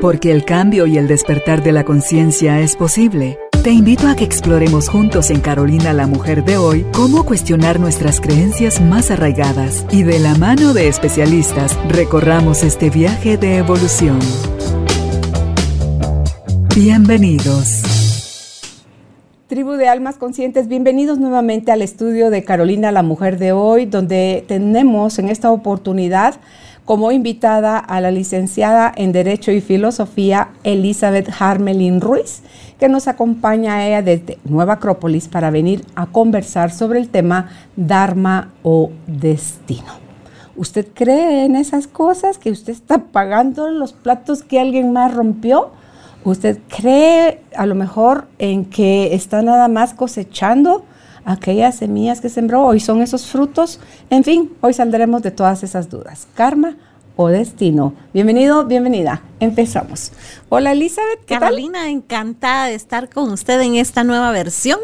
Porque el cambio y el despertar de la conciencia es posible. Te invito a que exploremos juntos en Carolina la Mujer de hoy cómo cuestionar nuestras creencias más arraigadas y de la mano de especialistas recorramos este viaje de evolución. Bienvenidos. Tribu de Almas Conscientes, bienvenidos nuevamente al estudio de Carolina la Mujer de hoy, donde tenemos en esta oportunidad como invitada a la licenciada en Derecho y Filosofía Elizabeth Harmelin Ruiz, que nos acompaña a ella desde Nueva Acrópolis para venir a conversar sobre el tema Dharma o destino. ¿Usted cree en esas cosas que usted está pagando los platos que alguien más rompió? ¿Usted cree a lo mejor en que está nada más cosechando aquellas semillas que sembró y son esos frutos. En fin, hoy saldremos de todas esas dudas. Karma o destino. Bienvenido, bienvenida. Empezamos. Hola Elizabeth. ¿qué Carolina, encantada de estar con usted en esta nueva versión.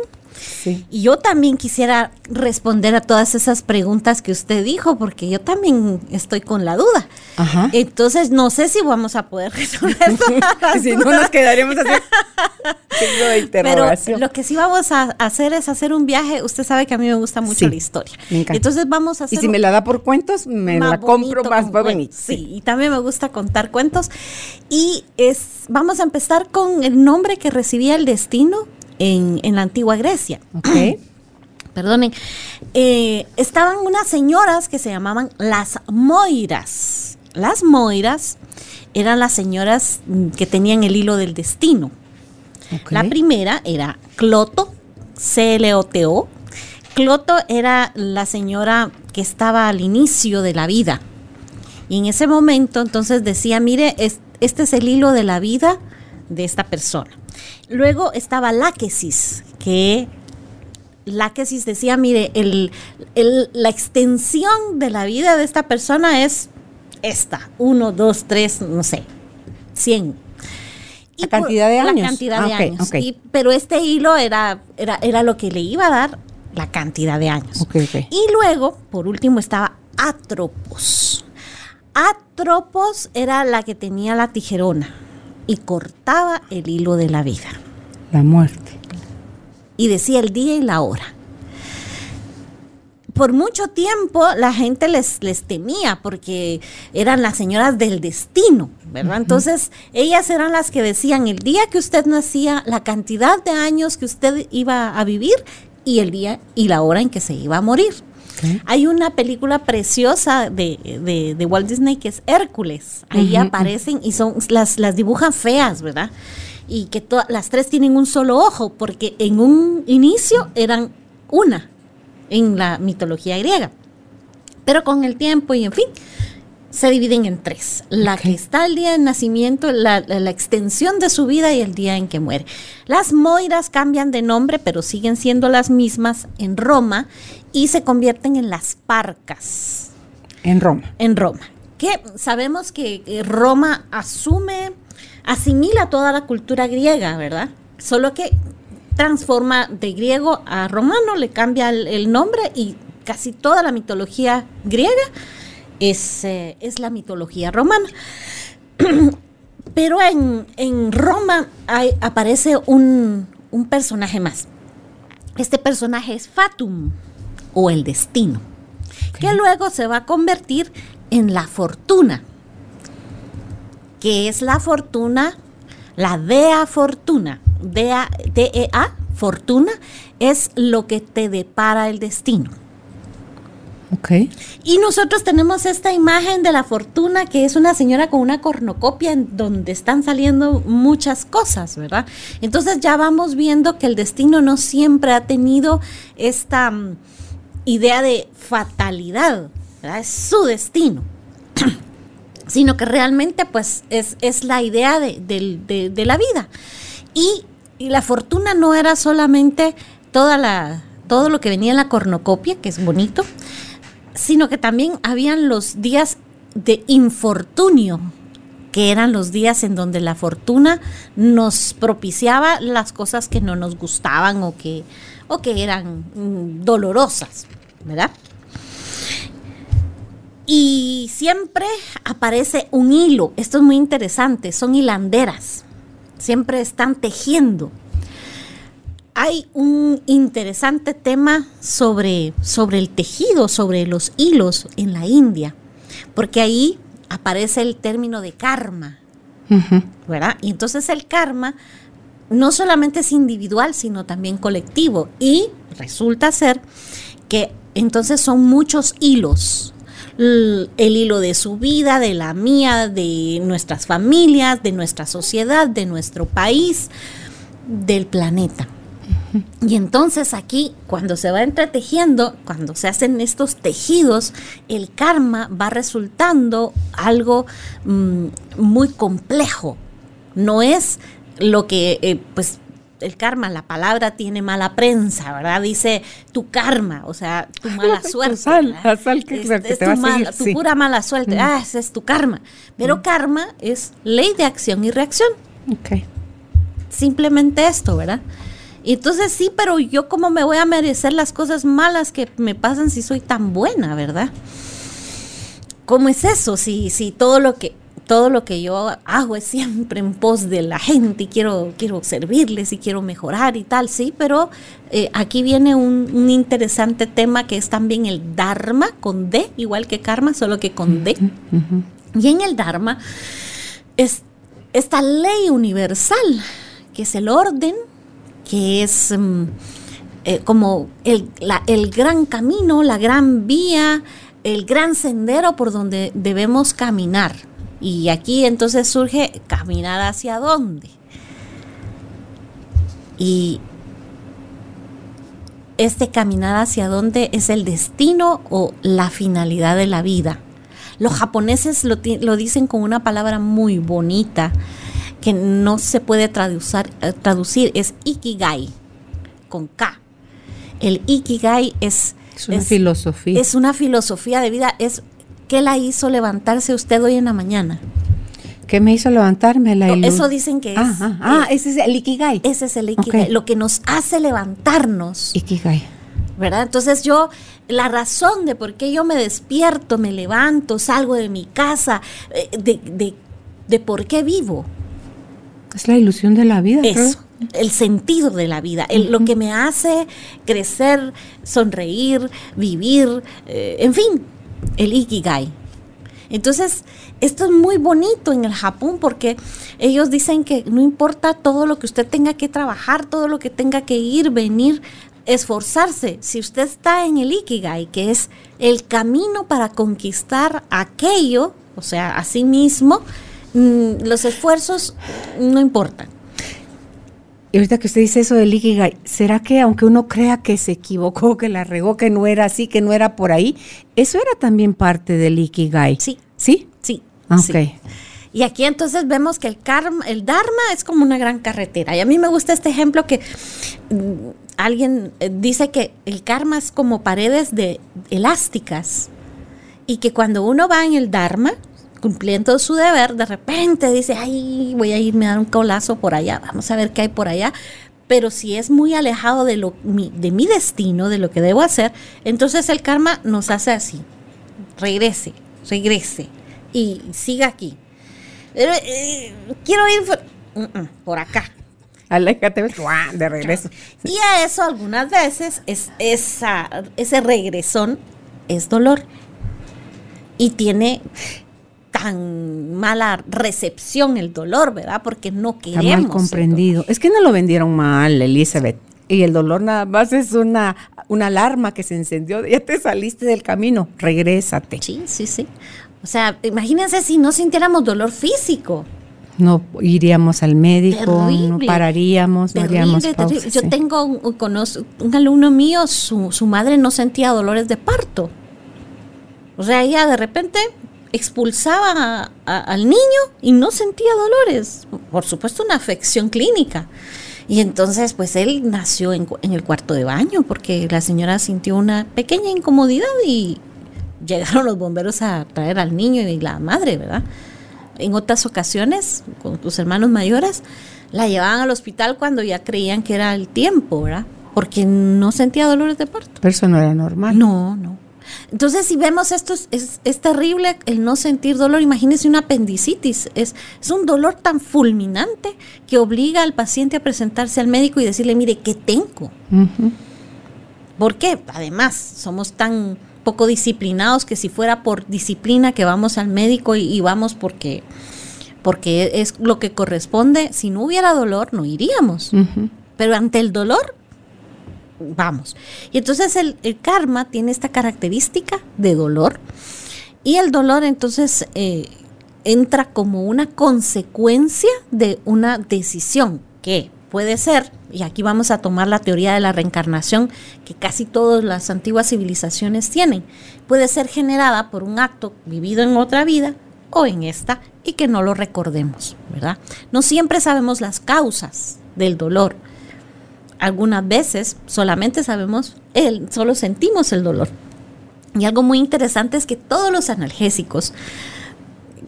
Y yo también quisiera responder a todas esas preguntas que usted dijo, porque yo también estoy con la duda. Entonces, no sé si vamos a poder resolver todas Si no, nos quedaremos así. Pero lo que sí vamos a hacer es hacer un viaje. Usted sabe que a mí me gusta mucho la historia. Entonces, vamos a hacer. Y si me la da por cuentos, me la compro más bonito. Sí, y también me gusta contar cuentos. Y es, vamos a empezar con el nombre que recibía el destino en, la antigua Grecia. Okay. Perdonen. Eh, estaban unas señoras que se llamaban las Moiras. Las Moiras eran las señoras que tenían el hilo del destino. La primera era Cloto, C-L-O-T-O. Cloto era la señora que estaba al inicio de la vida. Y en ese momento entonces decía, mire, este es el hilo de la vida de esta persona. Luego estaba Láquesis, que Láquesis decía, mire, la extensión de la vida de esta persona es esta, uno, dos, tres, no sé, cien. la cantidad de años. La cantidad de ah, años. pero este hilo era, era, era lo que le iba a dar la cantidad de años. y luego, por último, estaba Atropos. Atropos era la que tenía la tijerona y cortaba el hilo de la vida. La muerte. Y decía el día y la hora. Por mucho tiempo la gente les, les temía porque eran las señoras del destino, ¿verdad? Entonces ellas eran las que decían el día que usted nacía, la cantidad de años que usted iba a vivir y el día y la hora en que se iba a morir. Hay una película preciosa de, Walt Disney que es Hércules. Ahí aparecen y son las, las dibujan feas, ¿verdad? Y que las tres tienen un solo ojo, porque en un inicio eran una en la mitología griega. Pero con el tiempo y en fin, se dividen en tres. La que está el día de nacimiento, la, extensión de su vida y el día en que muere. Las Moiras cambian de nombre, pero siguen siendo las mismas en Roma y se convierten en las Parcas. En Roma. En Roma. Que sabemos que Roma asume, asimila toda la cultura griega, ¿verdad? Solo que transforma de griego a romano, le cambia el nombre y casi toda la mitología griega es, eh, es la mitología romana. Pero en, Roma aparece un, personaje más. Este personaje es Fatum o el destino, que luego se va a convertir en la fortuna, que es la fortuna, la dea fortuna, dea, D-E-A, fortuna, es lo que te depara el destino. Y nosotros tenemos esta imagen de la fortuna que es una señora con una cornocopia en donde están saliendo muchas cosas, ¿verdad? Entonces ya vamos viendo que el destino no siempre ha tenido esta mm, idea de fatalidad, ¿verdad? Es su destino. sino que realmente pues es, es la idea de, la vida. Y, y la fortuna no era solamente toda la, todo lo que venía en la cornocopia, que es bonito, sino que también habían los días de infortunio, que eran los días en donde la fortuna nos propiciaba las cosas que no nos gustaban o que, o que eran mm, dolorosas, ¿verdad? Y siempre aparece un hilo. Esto es muy interesante. Son hilanderas. Siempre están tejiendo. Hay un interesante tema sobre, sobre el tejido, sobre los hilos en la India. Porque ahí aparece el término de karma. ¿Verdad? Y entonces el karma no solamente es individual, sino también colectivo. Y resulta ser que entonces son muchos hilos. El hilo de su vida, de la mía, de nuestras familias, de nuestra sociedad, de nuestro país, del planeta. Y entonces aquí, cuando se va entretejiendo, cuando se hacen estos tejidos, el karma va resultando algo mm, muy complejo. No es lo que, eh, pues, el karma, la palabra tiene mala prensa, ¿verdad? Dice tu karma, o sea, tu mala suerte. la sal que, es, tu, tu pura mala suerte, ah, ese es tu karma. Pero karma es ley de acción y reacción. Ok. Simplemente esto, ¿verdad? Y entonces sí, pero yo cómo me voy a merecer las cosas malas que me pasan si soy tan buena, ¿verdad? ¿Cómo es eso? Si, si todo lo que todo lo que yo hago es siempre en pos de la gente y quiero, quiero servirles y quiero mejorar y tal, sí, pero eh, aquí viene un, interesante tema que es también el Dharma con D, igual que karma, solo que con D. Y en el Dharma es esta ley universal, que es el orden, que es mm, eh, como el, el gran camino, la gran vía, el gran sendero por donde debemos caminar. Y aquí entonces surge caminar hacia dónde. Y este caminar hacia dónde es el destino o la finalidad de la vida. Los japoneses lo, dicen con una palabra muy bonita que no se puede traducir, eh, traducir es ikigai, con K. El ikigai es... Es una filosofía. Es una filosofía de vida, es ¿Qué la hizo levantarse usted hoy en la mañana? ¿Qué me hizo levantarme? La eso dicen que es. Ah, ah, ah ese es el Ikigai. Ese es el Ikigai. Lo que nos hace levantarnos. Ikigai. ¿Verdad? Entonces yo, la razón de por qué yo me despierto, me levanto, salgo de mi casa, eh, de, de, por qué vivo. Es la ilusión de la vida. Eso. El sentido de la vida, lo que me hace crecer, sonreír, vivir, eh, en fin, el Ikigai. Entonces, esto es muy bonito en el Japón porque ellos dicen que no importa todo lo que usted tenga que trabajar, todo lo que tenga que ir, venir, esforzarse. Si usted está en el Ikigai, que es el camino para conquistar aquello, o sea, a sí mismo, los esfuerzos no importan. Y ahorita que usted dice eso del Ikigai, ¿será que aunque uno crea que se equivocó, que la regó, que no era así, que no era por ahí, eso era también parte del Ikigai? Sí. ¿Sí? Sí. Ok. Y aquí entonces vemos que el, karma, el Dharma es como una gran carretera. Y a mí me gusta este ejemplo que mm, alguien eh, dice que el karma es como paredes de elásticas. Y que cuando uno va en el Dharma, cumpliendo su deber, de repente dice, ay, voy a irme a dar un colazo por allá, vamos a ver qué hay por allá. Pero si es muy alejado de, lo, mi, de mi destino, de lo que debo hacer, entonces el karma nos hace así. Regrese, regrese y siga aquí. Eh, quiero ir por, acá. Aléjate de regreso. Y a eso algunas veces es esa, ese regresón es dolor. Y tiene tan mala recepción el dolor, ¿verdad? Porque no queremos. Está mal comprendido. Es que no lo vendieron mal, Elizabeth. Y el dolor nada más es una, una alarma que se encendió. Ya te saliste del camino, regrésate. Sí, sí, sí. O sea, imagínense si no sintiéramos dolor físico. No iríamos al médico, no pararíamos, no haríamos pausa, Yo tengo un, un alumno mío, su, su madre no sentía dolores de parto. O sea, ella de repente expulsaba al niño y no sentía dolores. Por supuesto, una afección clínica. Y entonces, pues él nació en, el cuarto de baño porque la señora sintió una pequeña incomodidad y llegaron los bomberos a traer al niño y la madre, ¿verdad? En otras ocasiones, con tus hermanos mayores, la llevaban al hospital cuando ya creían que era el tiempo, ¿verdad? Porque no sentía dolores de parto. Pero eso no era normal. No, no. Entonces, si vemos esto, es, es, terrible el no sentir dolor. Imagínense una apendicitis. Es, es un dolor tan fulminante que obliga al paciente a presentarse al médico y decirle, mire, ¿qué tengo? ¿Por qué? Además, somos tan poco disciplinados que si fuera por disciplina que vamos al médico y, vamos porque, porque es lo que corresponde, si no hubiera dolor, no iríamos. Pero ante el dolor, vamos. Y entonces el, karma tiene esta característica de dolor. Y el dolor entonces eh, entra como una consecuencia de una decisión que puede ser, y aquí vamos a tomar la teoría de la reencarnación que casi todas las antiguas civilizaciones tienen, puede ser generada por un acto vivido en otra vida o en esta y que no lo recordemos, ¿verdad? No siempre sabemos las causas del dolor algunas veces solamente sabemos, el, solo sentimos el dolor. Y algo muy interesante es que todos los analgésicos,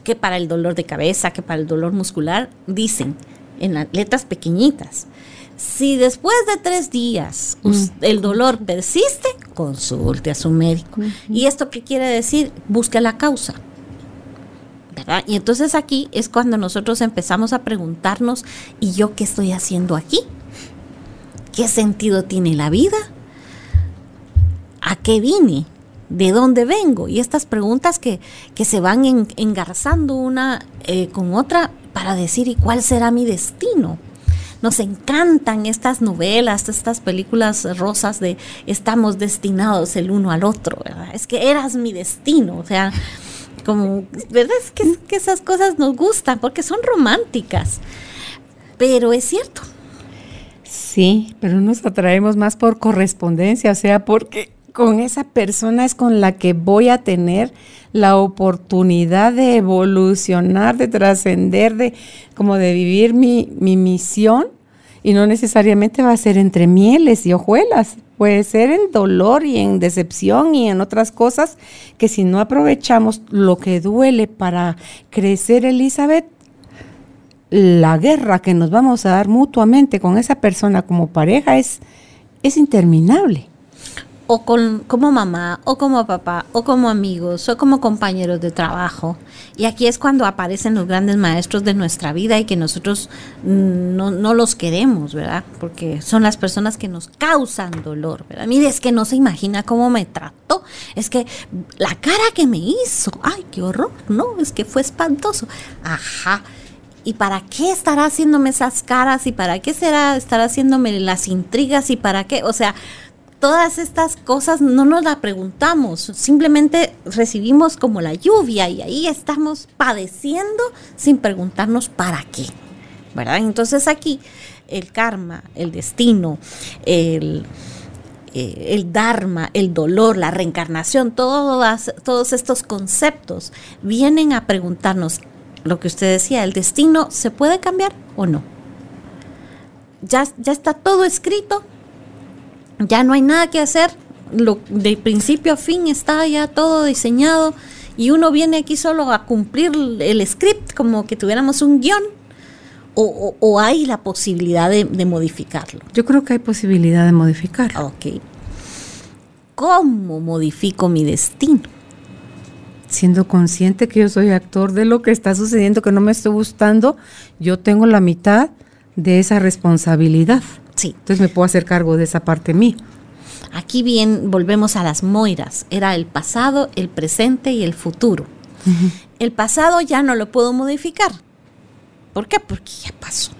que para el dolor de cabeza, que para el dolor muscular, dicen en las letras pequeñitas, si después de tres días mm. el dolor persiste, consulte a su médico. ¿Y esto qué quiere decir? Busque la causa. ¿verdad? Y entonces aquí es cuando nosotros empezamos a preguntarnos, ¿y yo qué estoy haciendo aquí? ¿Qué sentido tiene la vida? ¿A qué vine? ¿De dónde vengo? Y estas preguntas que, se van engarzando una eh, con otra para decir, ¿y cuál será mi destino? Nos encantan estas novelas, estas películas rosas de estamos destinados el uno al otro, ¿verdad? Es que eras mi destino, o sea, como, ¿verdad? Es que, que esas cosas nos gustan porque son románticas, pero es cierto, Sí, pero nos atraemos más por correspondencia, o sea, porque con esa persona es con la que voy a tener la oportunidad de evolucionar, de trascender, de como de vivir mi, mi misión y no necesariamente va a ser entre mieles y hojuelas, puede ser en dolor y en decepción y en otras cosas que si no aprovechamos lo que duele para crecer, Elizabeth, la guerra que nos vamos a dar mutuamente con esa persona como pareja es, es interminable. O con, como mamá, o como papá, o como amigos, o como compañeros de trabajo. Y aquí es cuando aparecen los grandes maestros de nuestra vida y que nosotros no, no los queremos, ¿verdad? Porque son las personas que nos causan dolor, ¿verdad? Mire, es que no se imagina cómo me trató. Es que la cara que me hizo, ay, qué horror, no, es que fue espantoso. Ajá. ¿Y para qué estará haciéndome esas caras? ¿Y para qué será estar haciéndome las intrigas? ¿Y para qué? O sea, todas estas cosas no nos las preguntamos, simplemente recibimos como la lluvia y ahí estamos padeciendo sin preguntarnos para qué. ¿Verdad? Entonces aquí el karma, el destino, el, eh, el dharma, el dolor, la reencarnación, todos estos conceptos vienen a preguntarnos lo que usted decía, el destino se puede cambiar o no. Ya, ya está todo escrito, ya no hay nada que hacer, lo, de principio a fin está ya todo diseñado y uno viene aquí solo a cumplir el script como que tuviéramos un guion o, o, hay la posibilidad de, de, modificarlo. Yo creo que hay posibilidad de modificarlo. Ok. ¿Cómo modifico mi destino? Siendo consciente que yo soy actor de lo que está sucediendo, que no me estoy gustando, yo tengo la mitad de esa responsabilidad. Sí. Entonces me puedo hacer cargo de esa parte mía. Aquí bien volvemos a las moiras. Era el pasado, el presente y el futuro. El pasado ya no lo puedo modificar. ¿Por qué? Porque ya pasó,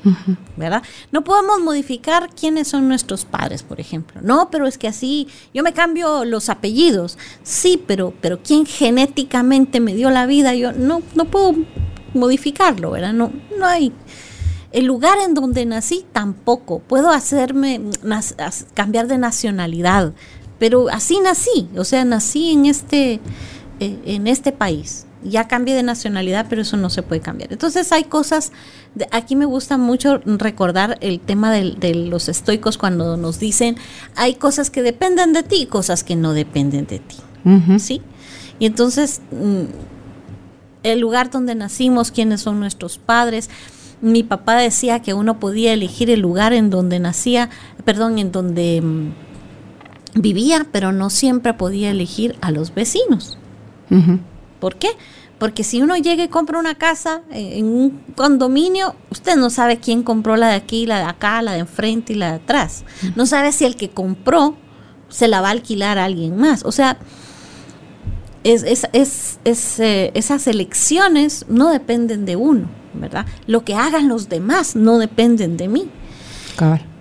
¿verdad? No podemos modificar quiénes son nuestros padres, por ejemplo. No, pero es que así, yo me cambio los apellidos. Sí, pero, pero ¿quién genéticamente me dio la vida? Yo no, no puedo modificarlo, ¿verdad? No, no hay. El lugar en donde nací tampoco. Puedo hacerme cambiar de nacionalidad, pero así nací. O sea, nací en este, eh, en este país ya cambié de nacionalidad, pero eso no se puede cambiar. Entonces hay cosas, aquí me gusta mucho recordar el tema de, los estoicos cuando nos dicen, hay cosas que dependen de ti y cosas que no dependen de ti. ¿Sí? Y entonces, mm, el lugar donde nacimos, quiénes son nuestros padres, mi papá decía que uno podía elegir el lugar en donde nacía, perdón, en donde... Mm, vivía, pero no siempre podía elegir a los vecinos. ¿Por qué? Porque si uno llega y compra una casa en un condominio, usted no sabe quién compró la de aquí, la de acá, la de enfrente y la de atrás. No sabe si el que compró se la va a alquilar a alguien más. O sea, es, eh, esas elecciones no dependen de uno, ¿verdad? Lo que hagan los demás no dependen de mí.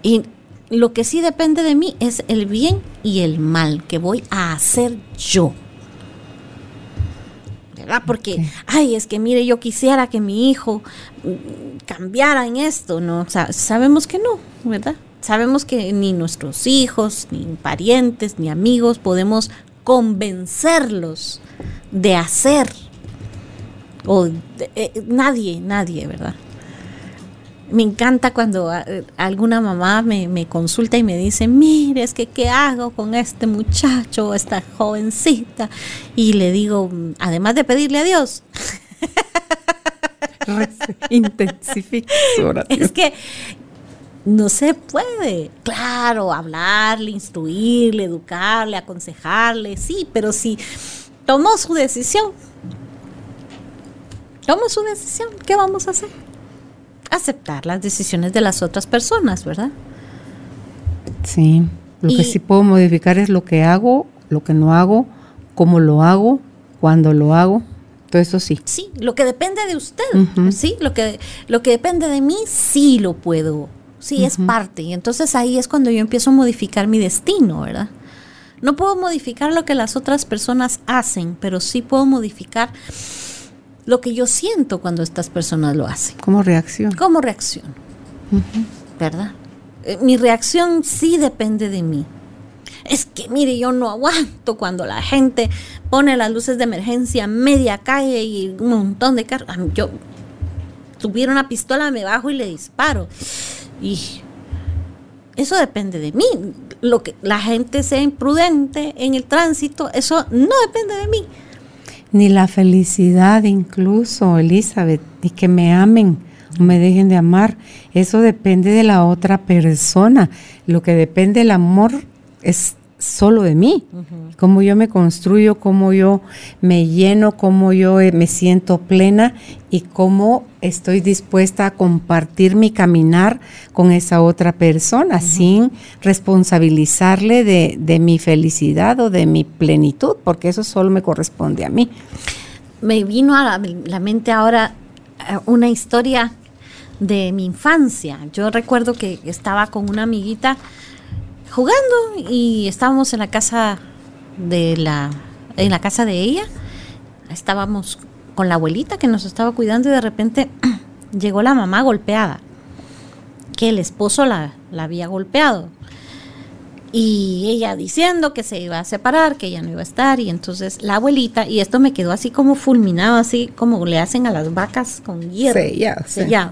Y lo que sí depende de mí es el bien y el mal que voy a hacer yo. ¿Verdad? Porque, ay, es que mire, yo quisiera que mi hijo mm, cambiara en esto, ¿no? O sea, sabemos que no, ¿verdad? Sabemos que ni nuestros hijos, ni parientes, ni amigos podemos convencerlos de hacer. O eh, nadie, nadie, ¿verdad? Me encanta cuando eh, alguna mamá me, me, consulta y me dice, mire, es que qué hago con este muchacho, esta jovencita. Y le digo, además de pedirle a Dios. Intensifica Es que no se puede. Claro, hablarle, instruirle, educarle, aconsejarle, sí, pero si tomó su decisión, tomó su decisión, ¿qué vamos a hacer? Aceptar las decisiones de las otras personas, ¿verdad? Sí, lo que sí puedo modificar es lo que hago, lo que no hago, cómo lo hago, cuándo lo hago. Todo eso sí. Sí, lo que depende de usted, sí, lo que, lo que depende de mí, sí lo puedo sí, es parte. Y entonces ahí es cuando yo empiezo a modificar mi destino, ¿verdad? No puedo modificar lo que las otras personas hacen, pero sí puedo modificar lo que yo siento cuando estas personas lo hacen. ¿Cómo reacción? ¿Cómo reacción? ¿Verdad? Eh, mi reacción sí depende de mí. Es que, mire, yo no aguanto cuando la gente pone las luces de emergencia media calle y un montón de carros. Yo tuviera una pistola, me bajo y le disparo. Y eso depende de mí. Lo que la gente sea imprudente en el tránsito, eso no depende de mí. Ni la felicidad incluso, Elizabeth, y que me amen o me dejen de amar, eso depende de la otra persona. Lo que depende del amor es solo de mí, cómo yo me construyo, cómo yo me lleno, cómo yo eh, me siento plena y cómo estoy dispuesta a compartir mi caminar con esa otra persona sin responsabilizarle de, mi felicidad o de mi plenitud, porque eso solo me corresponde a mí. Me vino a la mente ahora eh, una historia de mi infancia. Yo recuerdo que estaba con una amiguita, jugando y estábamos en la casa de la en la casa de ella. Estábamos con la abuelita que nos estaba cuidando y de repente llegó la mamá golpeada. Que el esposo la, la había golpeado. Y ella diciendo que se iba a separar, que ella no iba a estar. Y entonces la abuelita, y esto me quedó así como fulminado, así como le hacen a las vacas con hierro. Sellado. sellado.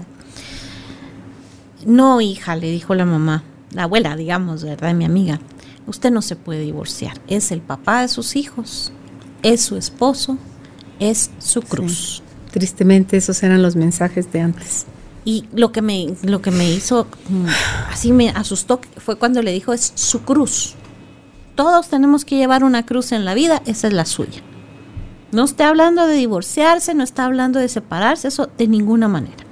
No, hija, le dijo la mamá la abuela, digamos, ¿verdad? Mi amiga, usted no se puede divorciar. Es el papá de sus hijos, es su esposo, es su cruz. Tristemente esos eran los mensajes de antes. Y lo que me, lo que me hizo, mm, así me asustó, fue cuando le dijo, es su cruz. Todos tenemos que llevar una cruz en la vida, esa es la suya. No está hablando de divorciarse, no está hablando de separarse, eso de ninguna manera.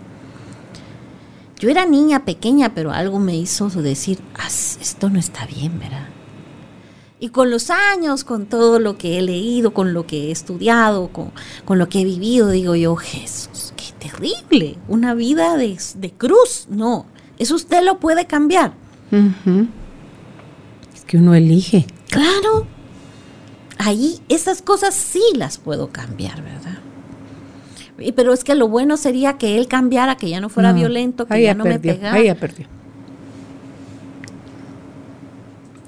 Yo era niña pequeña, pero algo me hizo decir, ah, esto no está bien, ¿verdad? Y con los años, con todo lo que he leído, con lo que he estudiado, con, lo que he vivido, digo yo, Jesús, qué terrible, una vida de, cruz. No, eso usted lo puede cambiar. Es que uno elige. Claro, ahí esas cosas sí las puedo cambiar, ¿verdad? Pero es que lo bueno sería que él cambiara, que ya no fuera violento, que ya no me pegara. Ahí ya perdió.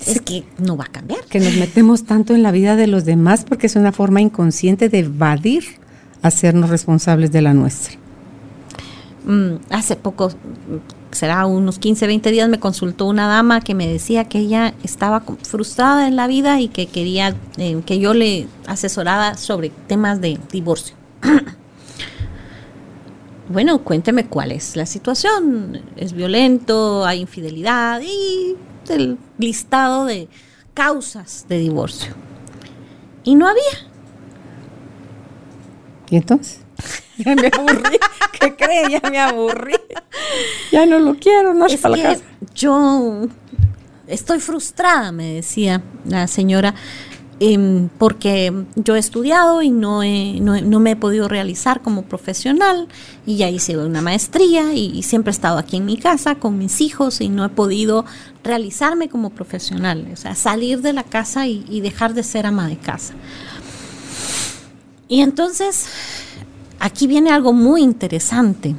Es que no va a cambiar. Que nos metemos tanto en la vida de los demás porque es una forma inconsciente de evadir hacernos responsables de la nuestra. Mm, hace poco, será unos 15, 20 días, me consultó una dama que me decía que ella estaba frustrada en la vida y que quería eh, que yo le asesorara sobre temas de divorcio. bueno, cuénteme cuál es la situación. ¿Es violento? ¿Hay infidelidad? Y el listado de causas de divorcio. Y no había. ¿Y entonces? Ya me aburrí. ¿Qué cree? Ya me aburrí. Ya no lo quiero, no es para la casa. Yo estoy frustrada, me decía la señora, em, porque yo he estudiado y no, no, me he podido realizar como profesional y ya hice una maestría y, siempre he estado aquí en mi casa con mis hijos y no he podido realizarme como profesional, o sea, salir de la casa y dejar de ser ama de casa. Y entonces aquí viene algo muy interesante.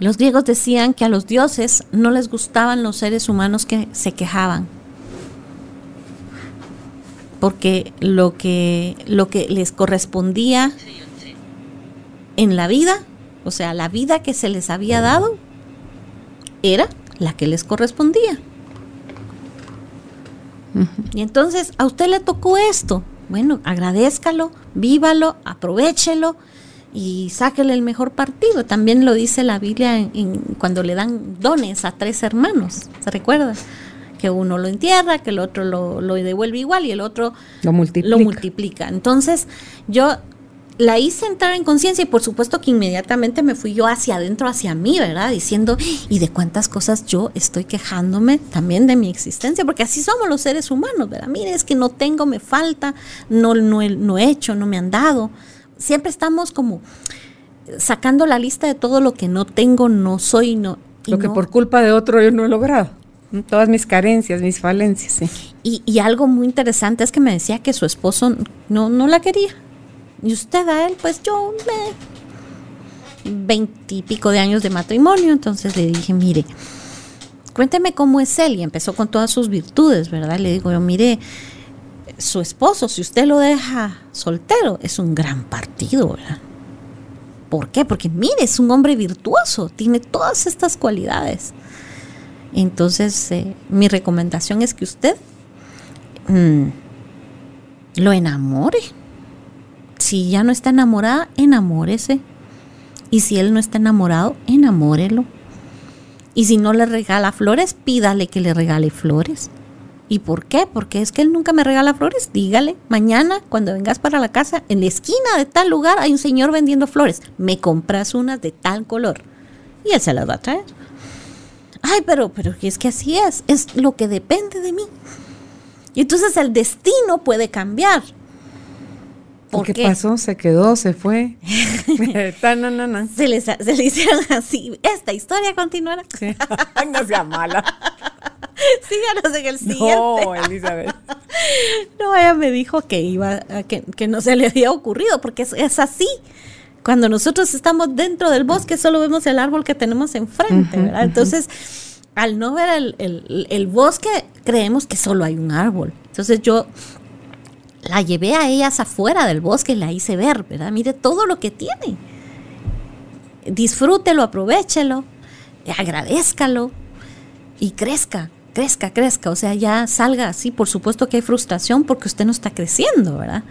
Los griegos decían que a los dioses no les gustaban los seres humanos que se quejaban. Porque lo que, lo que les correspondía en la vida, o sea, la vida que se les había dado, era la que les correspondía. Y entonces a usted le tocó esto, bueno, agradézcalo, vívalo, aprovechelo y sáquele el mejor partido. También lo dice la Biblia en, cuando le dan dones a tres hermanos, ¿se recuerda? Que uno lo entierra, que el otro lo, lo devuelve igual y el otro lo multiplica. lo multiplica. Entonces, yo la hice entrar en conciencia y por supuesto que inmediatamente me fui yo hacia adentro, hacia mí, ¿verdad? Diciendo, ¿y de cuántas cosas yo estoy quejándome también de mi existencia? Porque así somos los seres humanos, ¿verdad? Mire, es que no tengo, me falta, no, no, no he hecho, no me han dado. Siempre estamos como sacando la lista de todo lo que no tengo, no soy, no. Lo que por culpa de otro yo no he logrado. Todas mis carencias, mis falencias, sí. Y, y algo muy interesante es que me decía que su esposo no, no la quería y usted a él, pues yo me... Veintipico de años de matrimonio, entonces le dije, mire, cuénteme cómo es él. Y empezó con todas sus virtudes, ¿verdad? Le digo yo, mire, su esposo, si usted lo deja soltero, es un gran partido, ¿verdad? ¿Por qué? Porque mire, es un hombre virtuoso, tiene todas estas cualidades. Entonces, eh, mi recomendación es que usted mm, lo enamore si ya no está enamorada, enamórese. Y si él no está enamorado, enamórelo. Y si no le regala flores, pídale que le regale flores. ¿Y por qué? Porque es que él nunca me regala flores. Dígale, mañana cuando vengas para la casa, en la esquina de tal lugar hay un señor vendiendo flores. Me compras unas de tal color. Y él se las va a traer. Ay, pero, pero es que así es. Es lo que depende de mí. Y entonces el destino puede cambiar. ¿Qué, pasó? Se quedó, se fue. se, les, se le hicieron así. Esta historia continuará. no sea mala. Síganos en el siguiente. No, Elizabeth. no, ella me dijo que iba, que, que no se le había ocurrido, porque es, es, así. Cuando nosotros estamos dentro del bosque, solo vemos el árbol que tenemos enfrente, ¿verdad? Entonces, al no ver el, el, el bosque, creemos que solo hay un árbol. Entonces yo la llevé a ellas afuera del bosque y la hice ver, ¿verdad? Mire todo lo que tiene. Disfrútelo, aprovechelo, agradezcalo y crezca, crezca, crezca. O sea, ya salga así. Por supuesto que hay frustración porque usted no está creciendo, ¿verdad?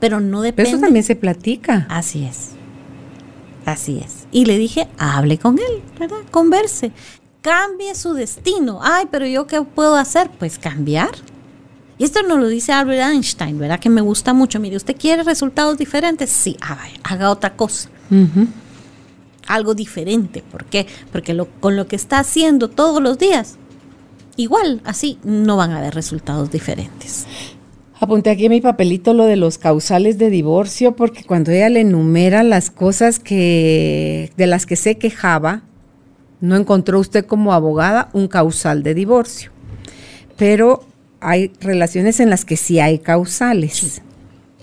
Pero no depende. Pero eso también se platica. Así es. Así es. Y le dije, hable con él, ¿verdad? Converse. Cambie su destino. Ay, pero yo qué puedo hacer? Pues cambiar y esto nos lo dice Albert Einstein, ¿verdad? Que me gusta mucho. Mire, ¿usted quiere resultados diferentes? Sí, haga, otra cosa. Algo diferente. ¿Por qué? Porque lo, con lo que está haciendo todos los días, igual, así, no van a haber resultados diferentes. Apunté aquí en mi papelito lo de los causales de divorcio, porque cuando ella le enumera las cosas que, de las que se quejaba, no encontró usted como abogada un causal de divorcio. Pero hay relaciones en las que sí hay causales.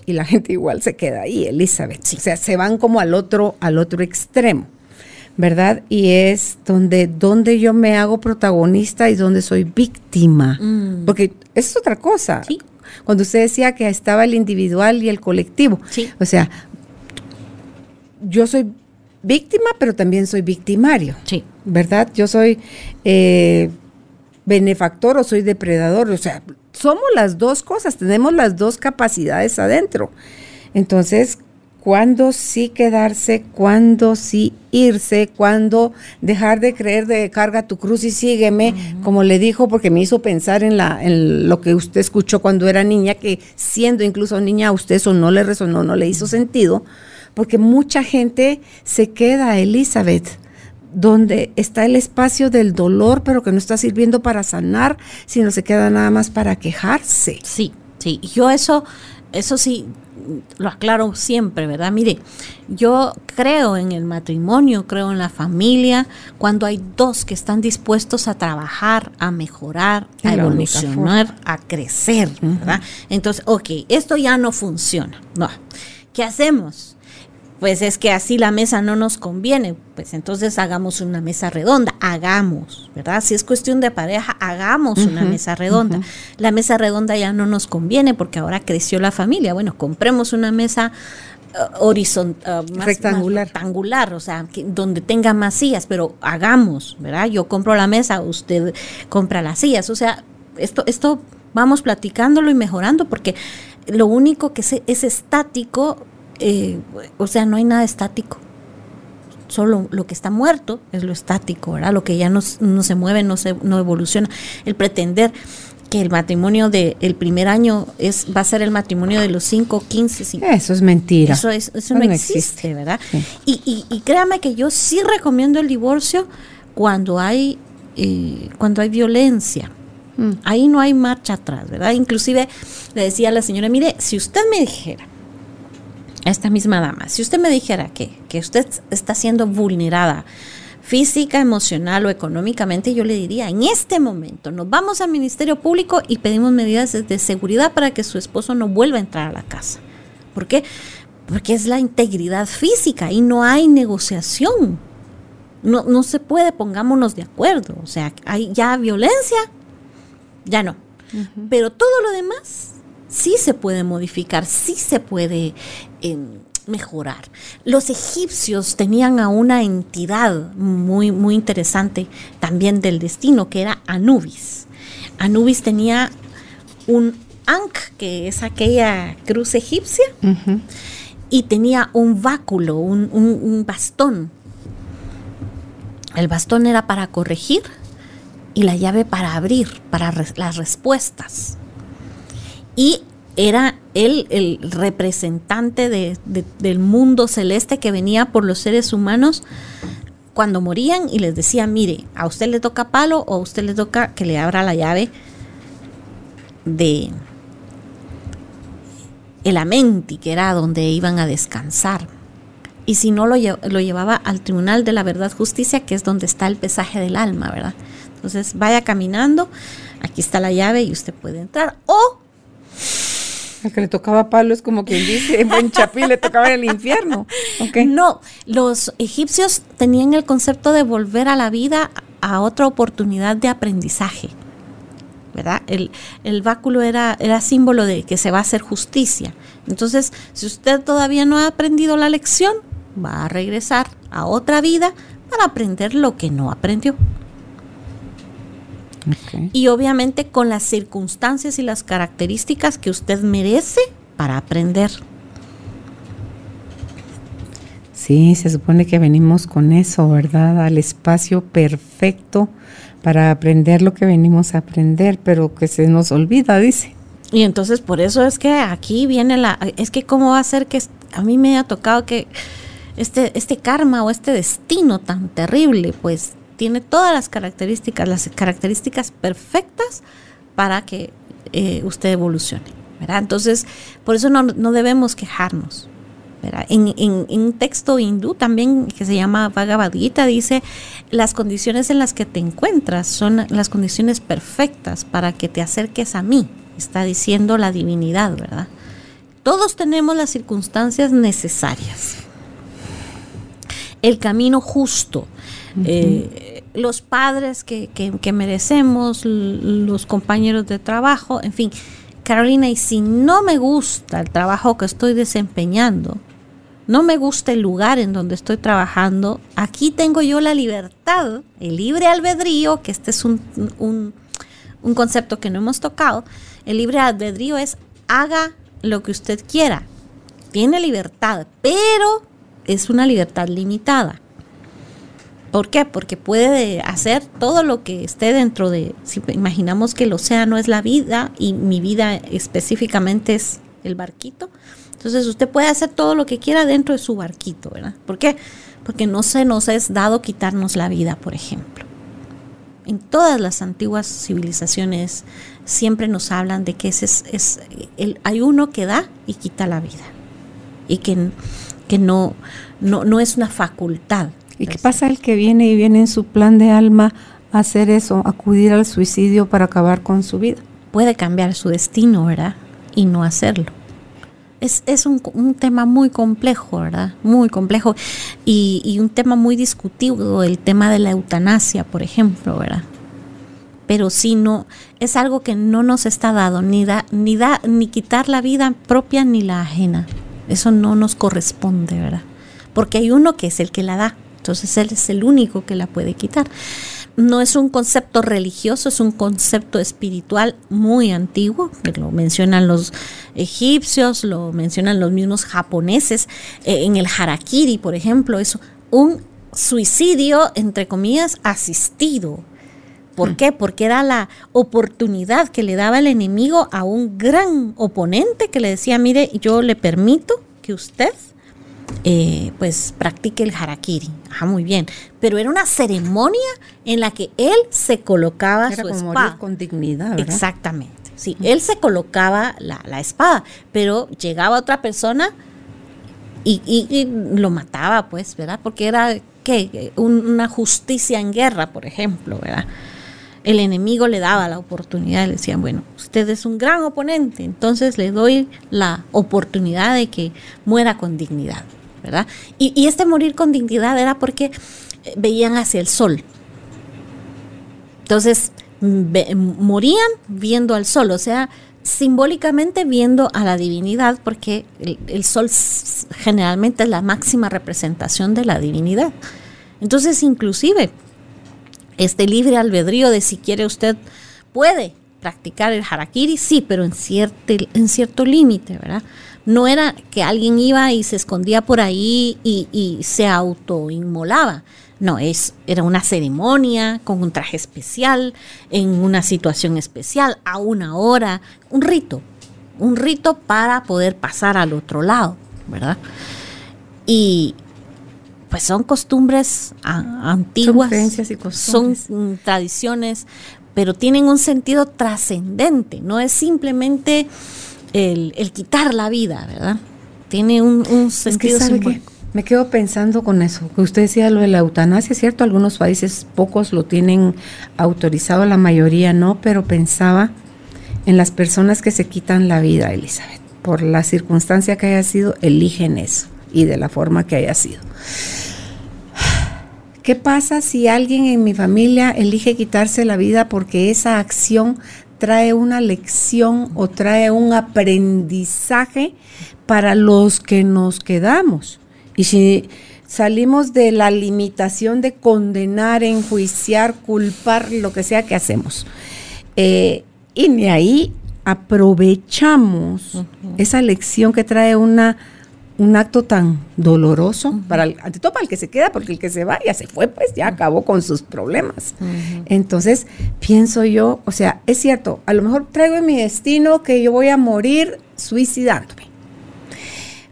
Y la gente igual se queda ahí, Elizabeth. O sea, se van como al otro, al otro extremo. ¿Verdad? Y es donde, donde yo me hago protagonista y donde soy víctima. Mm. Porque es otra cosa. Cuando usted decía que estaba el individual y el colectivo. O sea, yo soy víctima, pero también soy victimario. Sí. ¿Verdad? Yo soy eh, benefactor o soy depredador. O sea, somos las dos cosas, tenemos las dos capacidades adentro. Entonces, cuándo sí quedarse, cuándo sí irse, cuándo dejar de creer de carga tu cruz y sígueme, como le dijo, porque me hizo pensar en, la, en lo que usted escuchó cuando era niña, que siendo incluso niña a usted eso no le resonó, no le hizo sentido, porque mucha gente se queda, Elizabeth, donde está el espacio del dolor, pero que no está sirviendo para sanar, sino se queda nada más para quejarse. Sí, sí, yo eso, eso sí, lo aclaro siempre, ¿verdad? Mire, yo creo en el matrimonio, creo en la familia, cuando hay dos que están dispuestos a trabajar, a mejorar, a evolucionar, a crecer, ¿verdad? Entonces, ok, esto ya no funciona. No. ¿Qué hacemos? Pues es que así la mesa no nos conviene, pues entonces hagamos una mesa redonda, hagamos, ¿verdad? Si es cuestión de pareja, hagamos una mesa redonda. La mesa redonda ya no nos conviene porque ahora creció la familia. Bueno, compremos una mesa uh, horizontal, uh, rectangular. rectangular, o sea, donde tenga más sillas, pero hagamos, ¿verdad? Yo compro la mesa, usted compra las sillas, o sea, esto, esto vamos platicándolo y mejorando porque lo único que es estático eh, o sea, no hay nada estático. Solo lo que está muerto es lo estático, ¿verdad? Lo que ya no, se mueve, no, se, no evoluciona. El pretender que el matrimonio del primer año es va a ser el matrimonio de los 5, 15, Eso es mentira. Eso, es, eso, no, existe, ¿verdad? Y, y, créame que yo sí recomiendo el divorcio cuando hay, eh, cuando hay violencia. Mm. Ahí no hay marcha atrás, ¿verdad? Inclusive le decía a la señora, mire, si usted me dijera esta misma dama, si usted me dijera que, que usted está siendo vulnerada física, emocional o económicamente, yo le diría, en este momento nos vamos al Ministerio Público y pedimos medidas de seguridad para que su esposo no vuelva a entrar a la casa. ¿Por qué? Porque es la integridad física y no hay negociación. No, no se puede, pongámonos de acuerdo. O sea, hay ya violencia, ya no. Pero todo lo demás sí se puede modificar, sí se puede em, mejorar. Los egipcios tenían a una entidad muy, muy interesante también del destino, que era Anubis. Anubis tenía un Ankh, que es aquella cruz egipcia, y tenía un báculo, un, bastón. El bastón era para corregir y la llave para abrir, para las respuestas y era él el representante del mundo celeste que venía por los seres humanos cuando morían y les decía, mire, a usted le toca palo o a usted le toca que le abra la llave de el amenti, que era donde iban a descansar. Y si no, lo, lo llevaba al Tribunal de la Verdad Justicia, que es donde está el pesaje del alma, ¿verdad? Entonces vaya caminando, aquí está la llave y usted puede entrar. O al que le tocaba palo es como quien dice, buen chapí le tocaba el infierno. No, los egipcios tenían el concepto de volver a la vida a otra oportunidad de aprendizaje. ¿verdad? El, el, báculo era, era símbolo de que se va a hacer justicia. Entonces, si usted todavía no ha aprendido la lección, va a regresar a otra vida para aprender lo que no aprendió. Y obviamente con las circunstancias y las características que usted merece para aprender. Sí, se supone que venimos con eso, ¿verdad? Al espacio perfecto para aprender lo que venimos a aprender, pero que se nos olvida, dice. Y entonces por eso es que aquí viene la, es que cómo va a ser que a mí me ha tocado que este, este karma o este destino tan terrible, pues tiene todas las características, las características perfectas para que eh, usted evolucione. ¿verdad? Entonces, por eso no, debemos quejarnos. En, un texto hindú también que se llama Bhagavad Gita dice, las condiciones en las que te encuentras son las condiciones perfectas para que te acerques a mí, está diciendo la divinidad, ¿verdad? Todos tenemos las circunstancias necesarias. El camino justo, eh, los padres que, merecemos, los compañeros de trabajo, en fin. Carolina, y si no me gusta el trabajo que estoy desempeñando, no me gusta el lugar en donde estoy trabajando, aquí tengo yo la libertad, el libre albedrío, que este es un, un concepto que no hemos tocado. El libre albedrío es haga lo que usted quiera, tiene libertad, pero es una libertad limitada. ¿Por qué? Porque puede hacer todo lo que esté dentro de, si imaginamos que el océano es la vida y mi vida específicamente es el barquito, entonces usted puede hacer todo lo que quiera dentro de su barquito, ¿verdad? ¿Por qué? Porque no se nos es dado quitarnos la vida, por ejemplo. En todas las antiguas civilizaciones siempre nos hablan de que ese es, el, hay uno que da y quita la vida y que, que no, no, no es una facultad, ¿Y qué pasa el que viene y viene en su plan de alma a hacer eso, acudir al suicidio para acabar con su vida? Puede cambiar su destino, ¿verdad? Y no hacerlo. Es, un, tema muy complejo, ¿verdad? Muy complejo. Y, un tema muy discutido, el tema de la eutanasia, por ejemplo, ¿verdad? Pero si no, es algo que no nos está dado, ni, da, ni, da, ni quitar la vida propia ni la ajena. Eso no nos corresponde, ¿verdad? Porque hay uno que es el que la da, entonces Él es el único que la puede quitar. No es un concepto religioso, es un concepto espiritual muy antiguo, que lo mencionan los egipcios, lo mencionan los mismos japoneses. Eh, en el harakiri, por ejemplo, es un suicidio, entre comillas, asistido. ¿Por mm. qué? Porque era la oportunidad que le daba el enemigo a un gran oponente que le decía, mire, yo le permito que usted eh, pues practique el harakiri. Ajá, muy bien. Pero era una ceremonia en la que él se colocaba su espada. con dignidad. Exactamente. Sí, él se colocaba la, espada, pero llegaba otra persona y, lo mataba, pues, ¿verdad? Porque era, ¿qué? una justicia en guerra, por ejemplo, ¿verdad? El enemigo le daba la oportunidad, le decían, bueno, usted es un gran oponente, entonces le doy la oportunidad de que muera con dignidad. ¿verdad? Y, este morir con dignidad era porque veían hacia el sol. Entonces, morían viendo al sol, o sea, simbólicamente viendo a la divinidad, porque el, sol generalmente es la máxima representación de la divinidad. Entonces, inclusive, este libre albedrío de si quiere usted puede practicar el harakiri, sí, pero en cierto, en cierto límite, ¿verdad? No era que alguien iba y se escondía por ahí y, y se autoinmolaba. No, es, era una ceremonia con un traje especial, en una situación especial, a una hora, un rito, un rito para poder pasar al otro lado, ¿verdad? Y pues son costumbres antiguas, son, son tradiciones, pero tienen un sentido trascendente, no es simplemente el, quitar la vida, ¿verdad? Tiene un, sentido Me quedo pensando con eso, que usted decía lo de la eutanasia, ¿cierto? Algunos países, pocos lo tienen autorizado, la mayoría no, pero pensaba en las personas que se quitan la vida, Elizabeth. Por la circunstancia que haya sido, eligen eso y de la forma que haya sido. ¿Qué pasa si alguien en mi familia elige quitarse la vida porque esa acción trae una lección o trae un aprendizaje para los que nos quedamos. Y si salimos de la limitación de condenar, enjuiciar, culpar, lo que sea que hacemos, eh, y de ahí aprovechamos esa lección que trae una un acto tan doloroso para el, ante todo para el que se queda, porque el que se va ya se fue, pues ya acabó con sus problemas. Entonces, pienso yo, o sea, es cierto, a lo mejor traigo en mi destino que yo voy a morir suicidándome,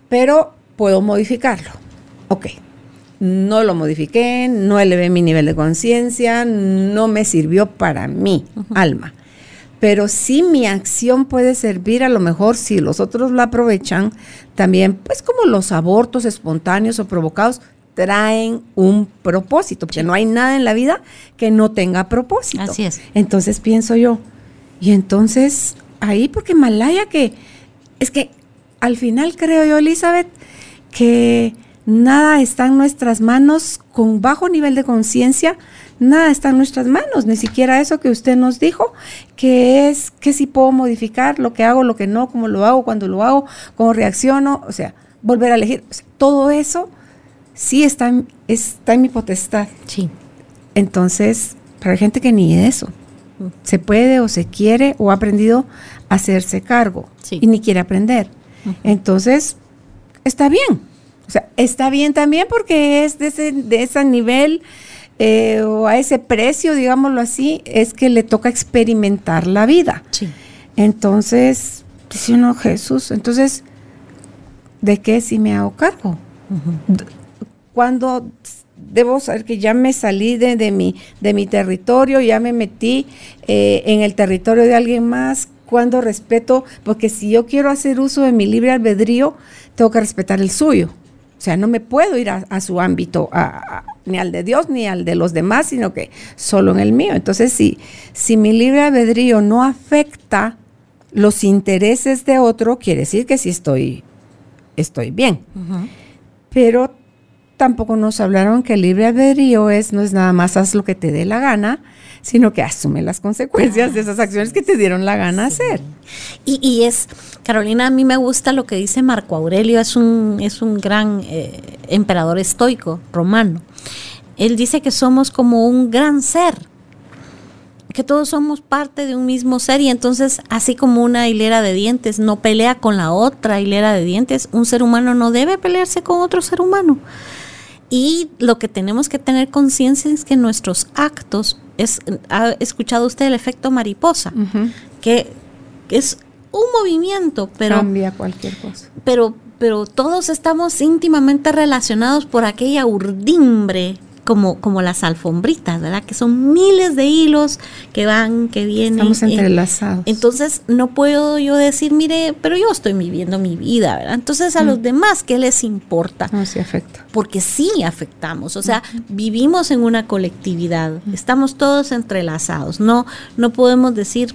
pero puedo modificarlo. Ok, no lo modifiqué, no elevé mi nivel de conciencia, no me sirvió para mi alma pero sí mi acción puede servir a lo mejor si los otros la aprovechan, también pues como los abortos espontáneos o provocados traen un propósito, porque no hay nada en la vida que no tenga propósito. Así es. Entonces pienso yo, y entonces ahí porque Malaya que es que al final creo yo, Elizabeth, que nada está en nuestras manos con bajo nivel de conciencia, nada está en nuestras manos, ni siquiera eso que usted nos dijo, que es que si puedo modificar lo que hago, lo que no, cómo lo hago, cuando lo hago, cómo reacciono, o sea, volver a elegir. todo eso sí está en, está en mi potestad. Sí. Entonces, para gente que ni eso, mm. se puede o se quiere o ha aprendido a hacerse cargo y ni quiere aprender. Entonces, está bien. O sea, está bien también porque es de ese, de ese nivel eh, o a ese precio, digámoslo así, es que le toca experimentar la vida. Sí. Entonces, dice uno, Jesús, entonces, ¿de qué si me hago cargo? Cuando debo saber que ya me salí de, de mi, de mi territorio, ya me metí eh, en el territorio de alguien más, cuando respeto, porque si yo quiero hacer uso de mi libre albedrío, tengo que respetar el suyo. O sea, no me puedo ir a, a su ámbito, a- a- ni al de Dios ni al de los demás, sino que solo en el mío. Entonces, si, si mi libre albedrío no afecta los intereses de otro, quiere decir que sí estoy, estoy bien. Pero tampoco nos hablaron que el libre albedrío es, no es nada más haz lo que te dé la gana, sino que asume las consecuencias de esas acciones que te dieron la gana hacer. Y, y es, Carolina, a mí me gusta lo que dice Marco Aurelio, es un, es un gran eh, emperador estoico romano. Él dice que somos como un gran ser, que todos somos parte de un mismo ser y entonces así como una hilera de dientes no pelea con la otra hilera de dientes, un ser humano no debe pelearse con otro ser humano. Y lo que tenemos que tener conciencia es que nuestros actos, es, ¿ha escuchado usted el efecto mariposa? Que es un movimiento, pero Cambia cualquier cosa. pero, pero todos estamos íntimamente relacionados por aquella urdimbre, como, como las alfombritas, ¿verdad? Que son miles de hilos que van, que vienen. Estamos en- entrelazados. entonces no puedo yo decir, mire, pero yo estoy viviendo mi vida, ¿verdad? Entonces a los demás, ¿qué les importa? no se afecta. porque sí afectamos, o sea, vivimos en una colectividad, estamos todos entrelazados, no, no podemos decir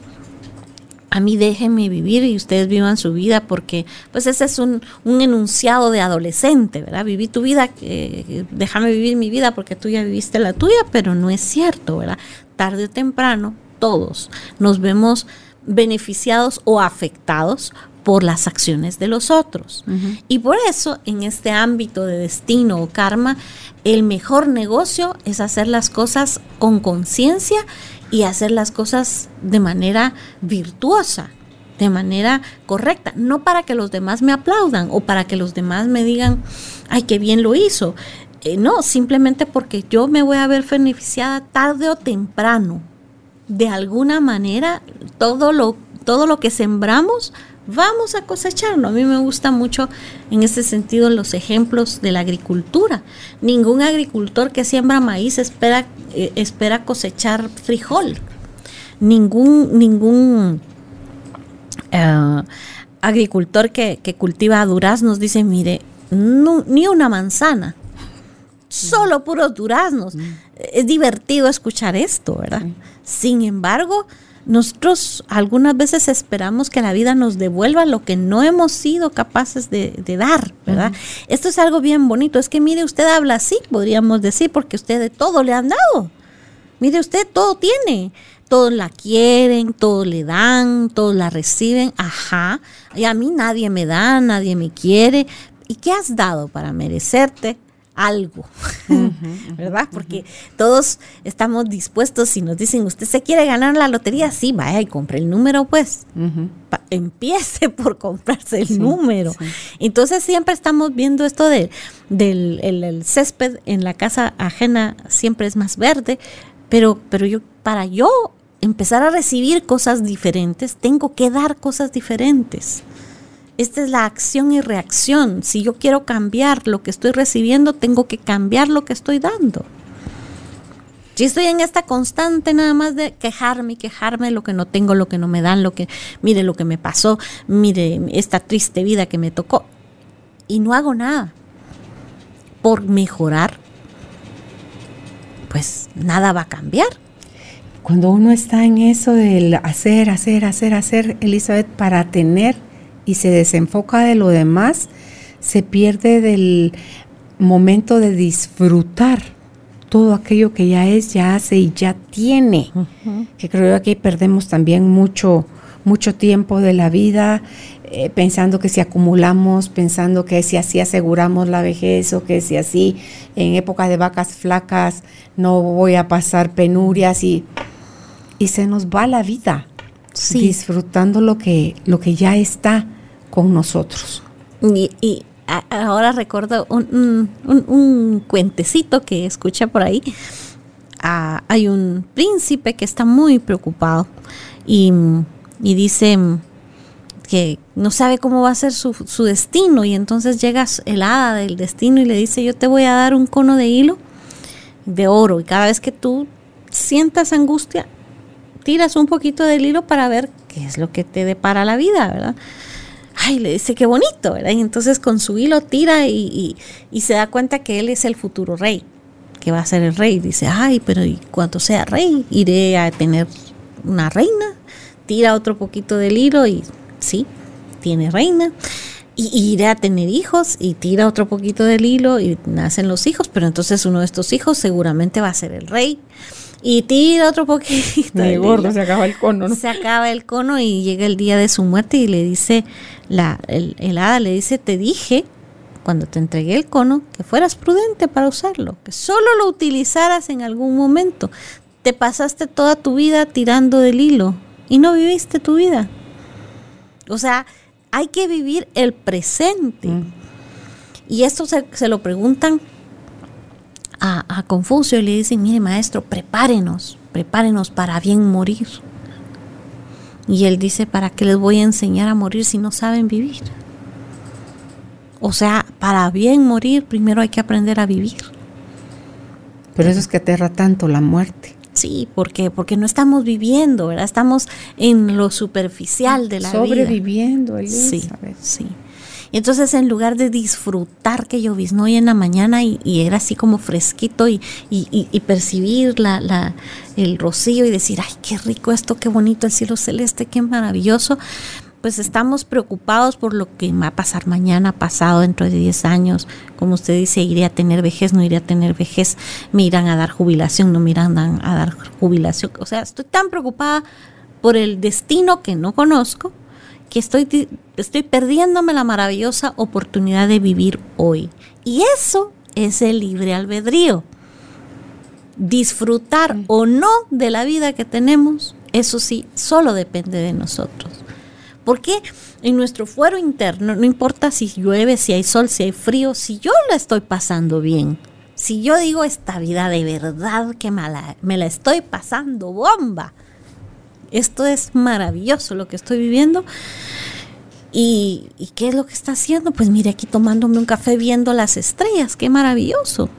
a mí déjenme vivir y ustedes vivan su vida porque pues ese es un, un enunciado de adolescente, ¿verdad? Viví tu vida, eh, déjame vivir mi vida porque tú ya viviste la tuya, pero no es cierto, ¿verdad? Tarde o temprano todos nos vemos beneficiados o afectados por las acciones de los otros. Y por eso, en este ámbito de destino o karma, el mejor negocio es hacer las cosas con conciencia y hacer las cosas de manera virtuosa, de manera correcta, no para que los demás me aplaudan o para que los demás me digan, ay, qué bien lo hizo. Eh, no, simplemente porque yo me voy a ver beneficiada tarde o temprano. De alguna manera, todo lo, todo lo que sembramos, vamos a cosecharlo. A mí me gusta mucho en ese sentido los ejemplos de la agricultura. Ningún agricultor que siembra maíz espera, eh, espera cosechar frijol. Ningún, ningún eh, agricultor que, que cultiva duraznos dice, mire, no- ni una manzana, solo puros duraznos. Es divertido escuchar esto, ¿verdad? Sin embargo, nosotros algunas veces esperamos que la vida nos devuelva lo que no hemos sido capaces de, de dar, ¿verdad? Esto es algo bien bonito. Es que mire, usted habla así, podríamos decir, porque usted de todo le han dado. Mire, usted todo tiene. Todos la quieren, todos le dan, todos la reciben. Ajá. Y a mí nadie me da, nadie me quiere. ¿Y qué has dado para merecerte? Algo, ¿verdad? Porque todos estamos dispuestos, si nos dicen, ¿usted se quiere ganar la lotería? Sí, vaya y compre el número, pues. Empiece por comprarse el número. Entonces siempre estamos viendo esto de, del el, el césped en la casa ajena siempre es más verde, pero, pero yo, para yo empezar a recibir cosas diferentes, tengo que dar cosas diferentes. Esta es la acción y reacción. Si yo quiero cambiar lo que estoy recibiendo, tengo que cambiar lo que estoy dando. Si estoy en esta constante nada más de quejarme quejarme lo que no tengo, lo que no me dan, lo que, mire lo que me pasó, mire esta triste vida que me tocó, y no hago nada por mejorar, pues nada va a cambiar. Cuando uno está en eso del hacer, hacer, hacer, hacer, Elizabeth, para tener y se desenfoca de lo demás, se pierde del momento de disfrutar todo aquello que ya es, ya hace y ya tiene. Que creo que aquí perdemos también mucho, mucho tiempo de la vida eh, pensando que si acumulamos, pensando que si así aseguramos la vejez o que si así en época de vacas flacas no voy a pasar penurias y, y se nos va la vida Sí. disfrutando lo que, lo que ya está con nosotros. Y, y ahora recuerdo un, cuentecito que escuché por ahí. Ah, hay un príncipe que está muy preocupado y, dice que no sabe cómo va a ser su, su, destino y entonces llega el hada del destino y le dice yo te voy a dar un cono de hilo de oro y cada vez que tú sientas angustia tiras un poquito del hilo para ver qué es lo que te depara la vida, ¿verdad? Ay, le dice qué bonito, ¿verdad? Y entonces con su hilo tira y, se da cuenta que él es el futuro rey, que va a ser el rey. Dice, ay, pero ¿y cuando sea rey? Iré a tener una reina. Tira otro poquito del hilo y sí, tiene reina. Y, iré a tener hijos y tira otro poquito del hilo y nacen los hijos, pero entonces uno de estos hijos seguramente va a ser el rey y tira otro poquito. De gordo, se acaba el cono, ¿no? Se acaba el cono y llega el día de su muerte y le dice, la, el, el hada le dice, te dije cuando te entregué el cono que fueras prudente para usarlo, que solo lo utilizaras en algún momento. Te pasaste toda tu vida tirando del hilo y no viviste tu vida. O sea, hay que vivir el presente. Mm. Y esto se, se lo preguntan a, Confucio y le dicen, mire maestro, prepárenos, prepárenos para bien morir. Y él dice, ¿para qué les voy a enseñar a morir si no saben vivir? O sea, para bien morir primero hay que aprender a vivir. Pero eso es que aterra tanto la muerte. Sí, porque porque no estamos viviendo, ¿verdad? Estamos en lo superficial de la vida. Sobreviviendo, Sí, sí. Y entonces en lugar de disfrutar que lloviznó hoy en la mañana y, era así como fresquito y, percibir la, la, el rocío y decir, ay, qué rico esto, qué bonito el cielo celeste, qué maravilloso, pues estamos preocupados por lo que va a pasar mañana, pasado, dentro de 10 años. Como usted dice, iré a tener vejez, no iré a tener vejez, me irán a dar jubilación, no me irán a dar jubilación. O sea, estoy tan preocupada por el destino que no conozco que estoy, estoy perdiéndome la maravillosa oportunidad de vivir hoy. Y eso es el libre albedrío. Disfrutar o no de la vida que tenemos, eso sí, solo depende de nosotros. Porque en nuestro fuero interno, no importa si llueve, si hay sol, si hay frío, si yo la estoy pasando bien, si yo digo esta vida de verdad que me la estoy pasando bomba, esto es maravilloso lo que estoy viviendo. ¿Y, qué es lo que está haciendo? Pues mire, aquí tomándome un café viendo las estrellas, qué maravilloso.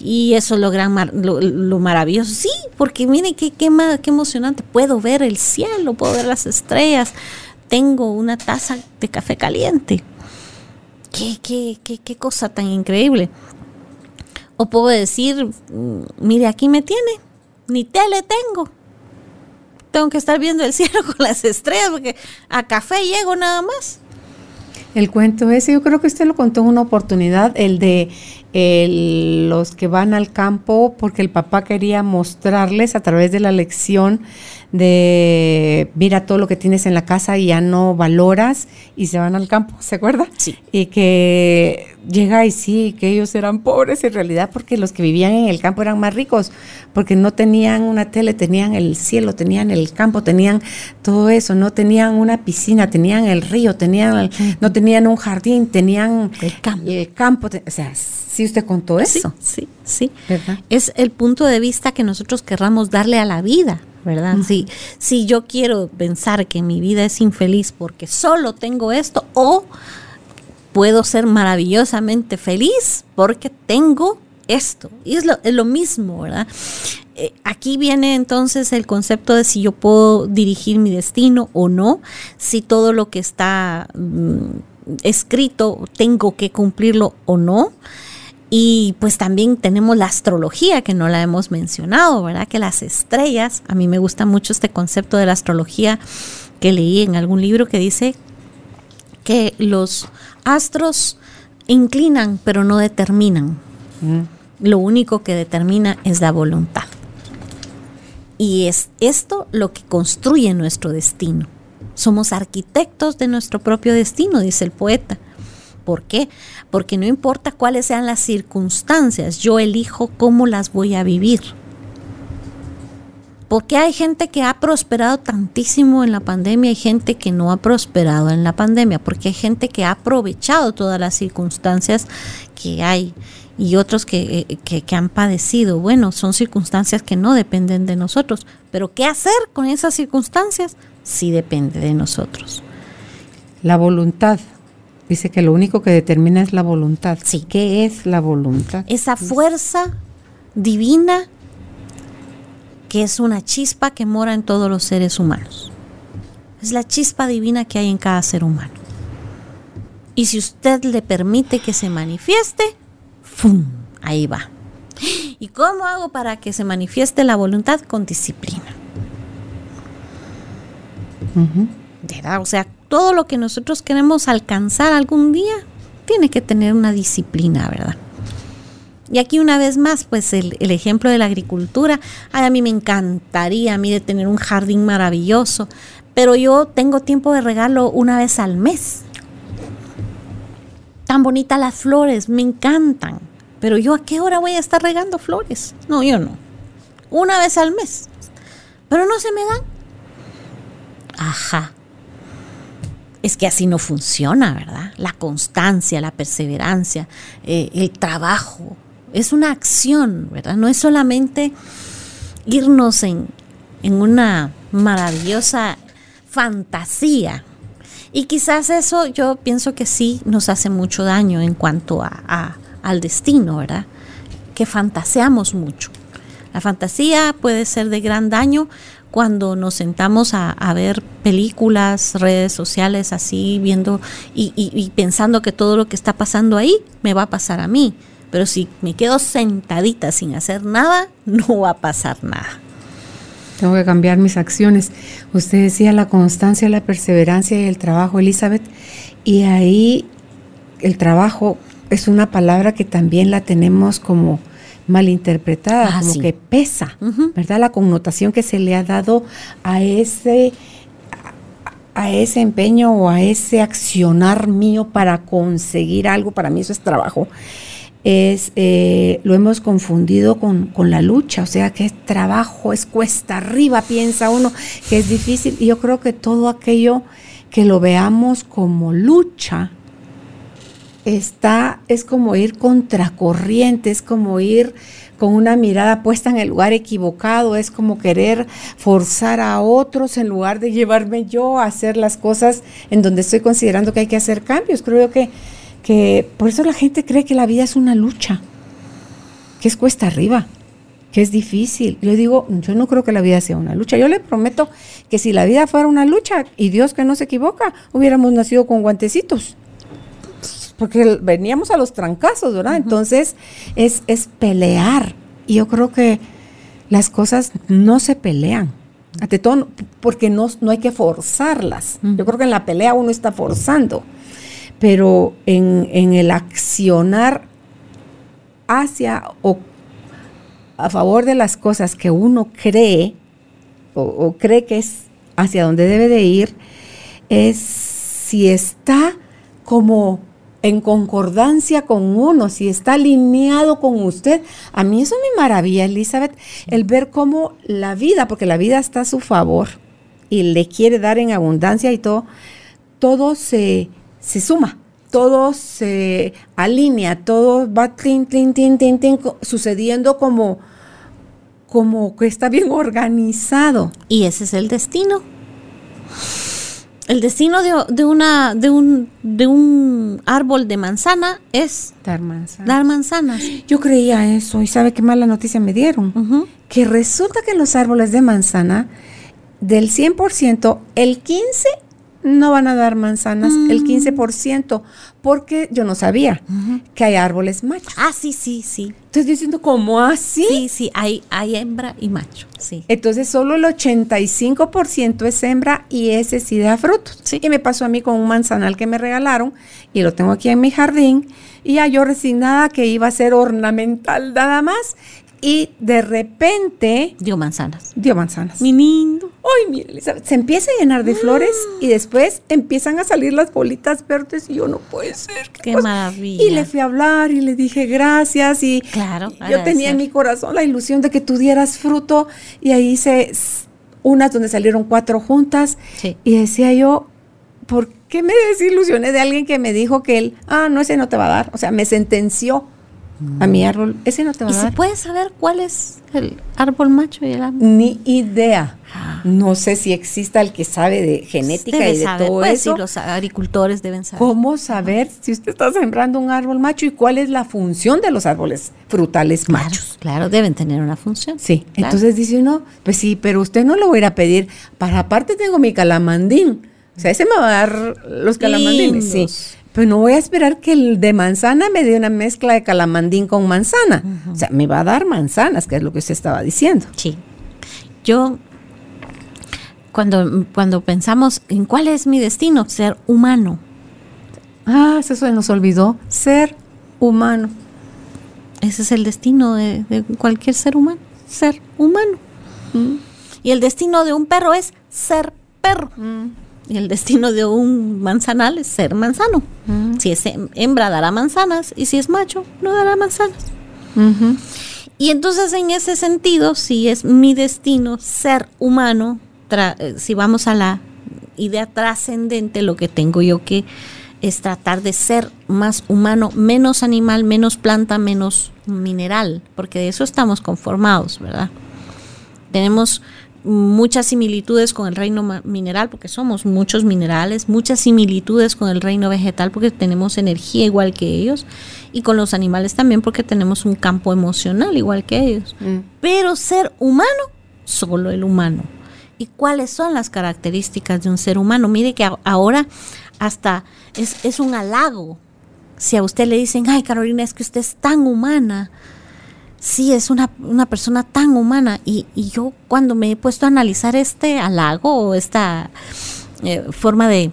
Y eso es lo, gran lo, maravilloso. Sí, porque mire qué, qué, qué emocionante. Puedo ver el cielo, puedo ver las estrellas. Tengo una taza de café caliente. Qué, qué, qué, qué cosa tan increíble. O puedo decir, mm, mire, aquí me tiene. Ni tele tengo tengo que estar viendo el cielo con las estrellas porque a café llego nada más. El cuento ese, yo creo que usted lo contó en una oportunidad, el de los que van al campo porque el papá quería mostrarles a través de la lección de mira todo lo que tienes en la casa y ya no valoras y se van al campo, ¿se acuerda? Sí. Y que llega y sí, que ellos eran pobres en realidad porque los que vivían en el campo eran más ricos, porque no tenían una tele, tenían el cielo, tenían el campo, tenían todo eso, no tenían una piscina, tenían el río, tenían no tenían un jardín, tenían el campo, el campo o sea, sí usted contó eso. Sí, sí, Es el punto de vista que nosotros querramos darle a la vida. ¿Verdad? Si, yo quiero pensar que mi vida es infeliz porque solo tengo esto, o puedo ser maravillosamente feliz porque tengo esto. Y es lo, es lo mismo, ¿verdad? Eh, aquí viene entonces el concepto de si yo puedo dirigir mi destino o no, si todo lo que está mm, escrito tengo que cumplirlo o no. Y pues también tenemos la astrología, que no la hemos mencionado, ¿verdad? Que las estrellas, a mí me gusta mucho este concepto de la astrología que leí en algún libro que dice que los astros inclinan, pero no determinan. Mm. Lo único que determina es la voluntad. Y es esto lo que construye nuestro destino. Somos arquitectos de nuestro propio destino, dice el poeta. ¿Por qué? Porque no importa cuáles sean las circunstancias, yo elijo cómo las voy a vivir. Porque hay gente que ha prosperado tantísimo en la pandemia y gente que no ha prosperado en la pandemia, porque hay gente que ha aprovechado todas las circunstancias que hay y otros que, eh, que, que, han padecido. Bueno, son circunstancias que no dependen de nosotros, pero ¿qué hacer con esas circunstancias? Sí depende de nosotros. La voluntad. Dice que lo único que determina es la voluntad. Sí. ¿Qué es la voluntad? Esa fuerza divina que es una chispa que mora en todos los seres humanos. Es la chispa divina que hay en cada ser humano. Y si usted le permite que se manifieste, ¡fum! Ahí va. ¿Y cómo hago para que se manifieste la voluntad? Con disciplina. Uh -huh. ¿Verdad? O sea, todo lo que nosotros queremos alcanzar algún día tiene que tener una disciplina, ¿verdad? Y aquí una vez más, pues el, ejemplo de la agricultura, a mí me encantaría a mí de tener un jardín maravilloso, pero yo tengo tiempo de regarlo una vez al mes. Tan bonitas las flores, me encantan, pero yo a qué hora voy a estar regando flores? No, yo no. Una vez al mes. Pero no se me dan. Ajá. Es que así no funciona, ¿verdad? La constancia, la perseverancia, eh, el trabajo, es una acción, ¿verdad? No es solamente irnos en, en una maravillosa fantasía. Y quizás eso yo pienso que sí nos hace mucho daño en cuanto a, al destino, ¿verdad? Que fantaseamos mucho. La fantasía puede ser de gran daño cuando nos sentamos a, ver películas, redes sociales, así, viendo y, y, y pensando que todo lo que está pasando ahí me va a pasar a mí. Pero si me quedo sentadita sin hacer nada, no va a pasar nada. Tengo que cambiar mis acciones. Usted decía la constancia, la perseverancia y el trabajo, Elizabeth. Y ahí el trabajo es una palabra que también la tenemos como malinterpretada, ah, como sí. que pesa, uh -huh. ¿verdad? La connotación que se le ha dado a ese a ese empeño o a ese accionar mío para conseguir algo, para mí eso es trabajo es, eh, lo hemos confundido con, con, la lucha, o sea que es trabajo, es cuesta arriba, piensa uno que es difícil. Y yo creo que todo aquello que lo veamos como lucha, está, es como ir contracorriente, es como ir con una mirada puesta en el lugar equivocado, es como querer forzar a otros en lugar de llevarme yo a hacer las cosas en donde estoy considerando que hay que hacer cambios. Creo que que por eso la gente cree que la vida es una lucha, que es cuesta arriba, que es difícil. Yo digo, yo no creo que la vida sea una lucha. Yo le prometo que si la vida fuera una lucha, y Dios que no se equivoca, hubiéramos nacido con guantecitos. Porque veníamos a los trancazos, ¿verdad? Uh -huh. Entonces es, es pelear. Y yo creo que las cosas no se pelean. Ante todo, porque no, no hay que forzarlas. Uh -huh. Yo creo que en la pelea uno está forzando pero en, en, el accionar hacia o a favor de las cosas que uno cree o, o, cree que es hacia donde debe de ir, es si está como en concordancia con uno, si está alineado con usted. A mí eso me maravilla, Elizabeth, el ver cómo la vida, porque la vida está a su favor y le quiere dar en abundancia y todo, todo se se suma, todo se alinea, todo va tin, tin, tin, tin, tin, sucediendo como, como que está bien organizado. Y ese es el destino. El destino de, de, una, de, un, de un árbol de manzana es dar manzanas. dar manzanas. Yo creía eso y ¿sabe qué mala noticia me dieron? Uh -huh. Que resulta que los árboles de manzana, del 100%, el 15% no van a dar manzanas mm. el 15%, porque yo no sabía uh -huh. que hay árboles machos. Ah, sí, sí, sí. Entonces diciendo, ¿cómo así? Sí, sí, hay, hay hembra y macho, sí. Entonces solo el 85% es hembra y ese sí da frutos. Sí. Y me pasó a mí con un manzanal que me regalaron y lo tengo aquí en mi jardín y ya yo resignada que iba a ser ornamental nada más y de repente Dio manzanas. dio manzanas. Mi lindo. Ay, mire, Elizabeth, se empieza a llenar de flores y después empiezan a salir las bolitas verdes y yo no puede ser. Qué cosa". maravilla. Y le fui a hablar y le dije gracias y Claro, yo tenía en mi corazón la ilusión de que tú dieras fruto y ahí hice unas donde salieron cuatro juntas Sí. y decía yo, ¿por qué me desilusioné de alguien que me dijo que él, ah, no, ese no te va a dar? O sea, me sentenció a mi árbol, ese no te va ¿Y a se dar. puede saber cuál es el árbol macho y el árbol? Ni idea. Ah. No sé si exista el que sabe de genética Debe y de saber, todo pues, eso. sí, los agricultores deben saber. ¿Cómo saber si usted está sembrando un árbol macho y cuál es la función de los árboles frutales Claro, machos? Claro, deben tener una función. Sí, Claro. entonces dice uno, pues sí, pero usted no lo voy a ir a pedir. Para aparte tengo mi calamandín. O sea, ese me va a dar los calamandines, sí. Pero no voy a esperar que el de manzana me dé una mezcla de calamandín con manzana. O sea, me va a dar manzanas, que es lo que usted estaba diciendo. Sí. Yo, cuando, cuando pensamos en cuál es mi destino, ser humano. Ah, eso se nos olvidó. Ser humano. Ese es el destino de, de cualquier ser humano, ser humano. Y el destino de un perro es ser perro. Y el destino de un manzanal es ser manzano. Si es hem- hembra dará manzanas y si es macho no dará manzanas. Y entonces en ese sentido, si es mi destino ser humano, eh, si vamos a la idea trascendente, lo que tengo yo que es tratar de ser más humano, menos animal, menos planta, menos mineral, porque de eso estamos conformados, ¿verdad? Tenemos muchas similitudes con el reino mineral, porque somos muchos minerales, muchas similitudes con el reino vegetal, porque tenemos energía igual que ellos, y con los animales también, porque tenemos un campo emocional igual que ellos. Mm. Pero ser humano, solo el humano. ¿Y cuáles son las características de un ser humano? Mire que ahora hasta es, es un halago. Si a usted le dicen, ay Carolina, es que usted es tan humana. Sí, es una, una persona tan humana. Y, y yo cuando me he puesto a analizar este halago o esta eh, forma de,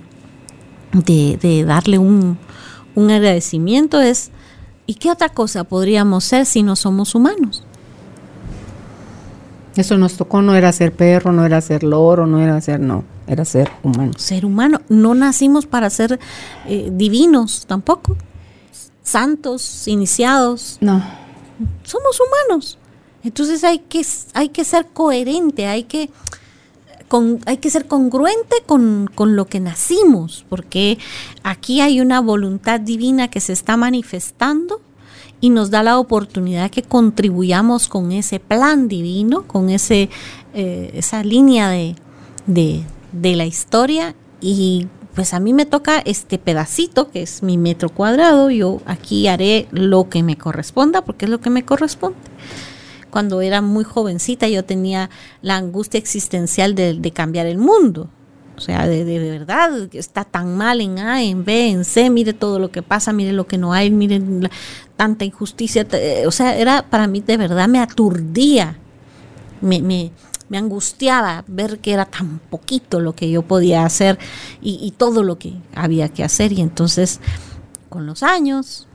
de, de darle un, un agradecimiento es, ¿y qué otra cosa podríamos ser si no somos humanos? Eso nos tocó, no era ser perro, no era ser loro, no era ser, no, era ser humano. ser humano. No nacimos para ser eh, divinos tampoco. Santos, iniciados. No. Somos humanos. Entonces hay que, hay que ser coherente, hay que, hay que ser congruente con, con lo que nacimos, porque aquí hay una voluntad divina que se está manifestando y nos da la oportunidad que contribuyamos con ese plan divino, con ese, eh, esa línea de, de, de la historia y pues a mí me toca este pedacito que es mi metro cuadrado, yo aquí haré lo que me corresponda porque es lo que me corresponde. Cuando era muy jovencita yo tenía la angustia existencial de, cambiar el mundo. O sea, de, de, verdad, está tan mal en A, en B, en C, mire todo lo que pasa, mire lo que no hay, mire la- tanta injusticia. eh, O sea, era para mí de verdad me aturdía, me, me, me angustiaba ver que era tan poquito lo que yo podía hacer y, y todo lo que había que hacer. Y entonces, con los años,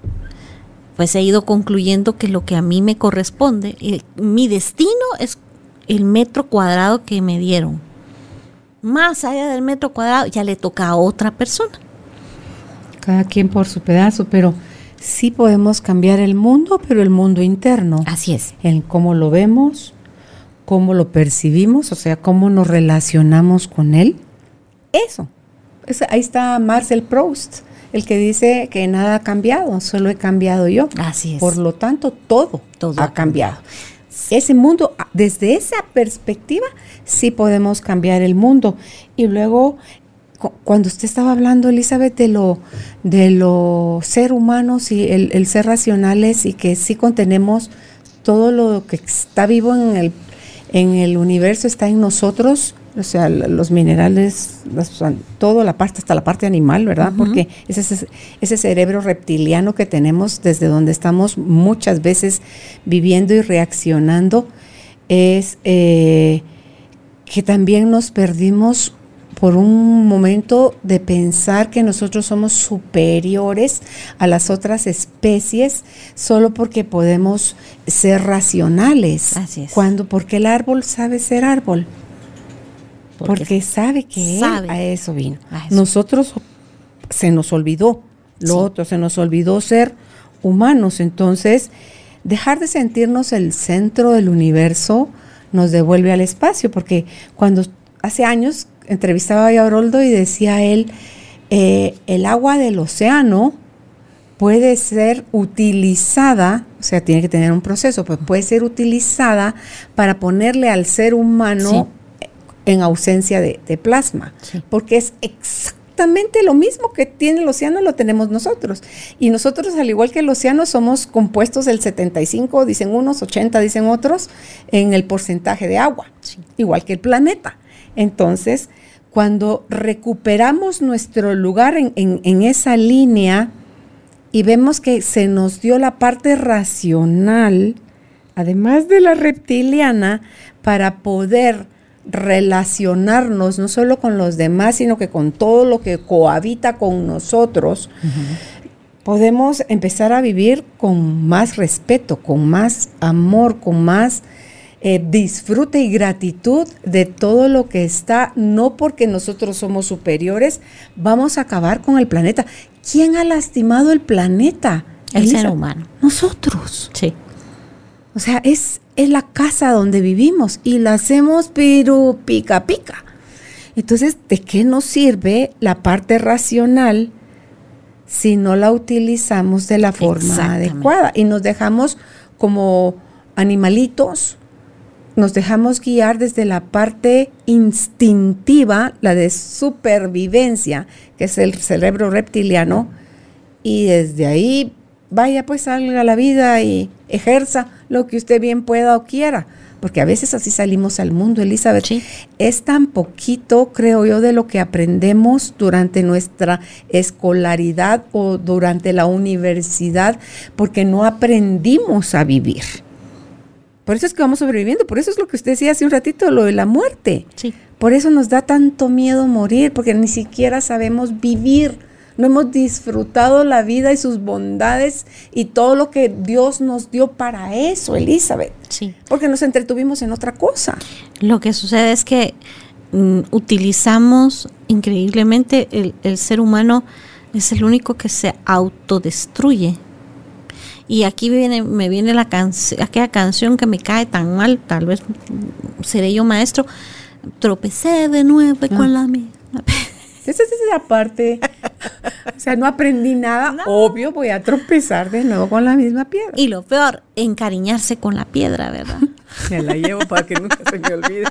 pues he ido concluyendo que lo que a mí me corresponde, mi destino es el metro cuadrado que me dieron. Más allá del metro cuadrado ya le toca a otra persona. Cada quien por su pedazo, pero sí podemos cambiar el mundo, pero el mundo interno. Así es. En cómo lo vemos, cómo lo percibimos, o sea, cómo nos relacionamos con él. Eso. Es- ahí está Marcel Proust, el que dice que nada ha cambiado, solo he cambiado yo. Así es. Por lo tanto, todo, Todo ha cambiado. Ese mundo, ah, desde esa perspectiva, sí podemos cambiar el mundo. Y luego, cu- cuando usted estaba hablando, Elizabeth, de lo, de lo ser humanos y el, el ser racionales y que sí contenemos todo lo que está vivo en el, en el universo, está en nosotros, o sea, los minerales, las- todo, la parte, hasta la parte animal, ¿verdad? Porque ese, ese, ese cerebro reptiliano que tenemos desde donde estamos muchas veces viviendo y reaccionando es eh, que también nos perdimos por un momento de pensar que nosotros somos superiores a las otras especies solo porque podemos ser racionales. Así es. Cuando, porque el árbol sabe ser árbol. Porque Porque, sabe que él sabe. a eso vino. A eso. Nosotros se nos olvidó lo Sí. otro, se nos olvidó ser humanos. Entonces, dejar de sentirnos el centro del universo nos devuelve al espacio, porque cuando hace años entrevistaba a y decía él, eh, el agua del océano puede ser utilizada, o sea, tiene que tener un proceso, pues puede ser utilizada para ponerle al ser humano en ausencia de, de plasma, Sí. porque es exactamente lo mismo que tiene el océano, lo tenemos nosotros. Y nosotros, al igual que el océano, somos compuestos del 75, dicen unos, 80, dicen otros, en el porcentaje de agua, Sí. igual que el planeta. Entonces, cuando recuperamos nuestro lugar en, en- en esa línea y vemos que se nos dio la parte racional, además de la reptiliana, para poder relacionarnos no solo con los demás, sino que con todo lo que cohabita con nosotros, podemos empezar a vivir con más respeto, con más amor, con más eh, disfrute y gratitud de todo lo que está, no porque nosotros somos superiores, vamos a acabar con el planeta. ¿Quién ha lastimado el planeta? El Elisa? ser humano. Nosotros. Sí. O sea, es, es la casa donde vivimos y la hacemos pero pica pica. Entonces, ¿de qué nos sirve la parte racional si no la utilizamos de la forma adecuada y nos dejamos como animalitos? Nos dejamos guiar desde la parte instintiva, la de supervivencia, que es el cerebro reptiliano, y desde ahí vaya pues salga a la vida y ejerza lo que usted bien pueda o quiera. Porque a veces así salimos al mundo, Elizabeth. Sí. Es tan poquito, creo yo, de lo que aprendemos durante nuestra escolaridad o durante la universidad, porque no aprendimos a vivir. Por eso es que vamos sobreviviendo, por eso es lo que usted decía hace un ratito, lo de la muerte. Sí. Por eso nos da tanto miedo morir, porque ni siquiera sabemos vivir. No hemos disfrutado la vida y sus bondades y todo lo que Dios nos dio para eso, Elizabeth. Sí. Porque nos entretuvimos en otra cosa. Lo que sucede es que mm, utilizamos increíblemente el, el ser humano es el único que se autodestruye. Y aquí viene, me viene la canción, aquella canción que me cae tan mal, tal vez seré yo maestro. Tropecé de nuevo con la misma. Esa es la parte. o sea, no aprendí nada. Obvio, voy a tropezar de nuevo con la misma piedra. Y lo peor, encariñarse con la piedra, ¿verdad? Me la llevo para que nunca se me olvide.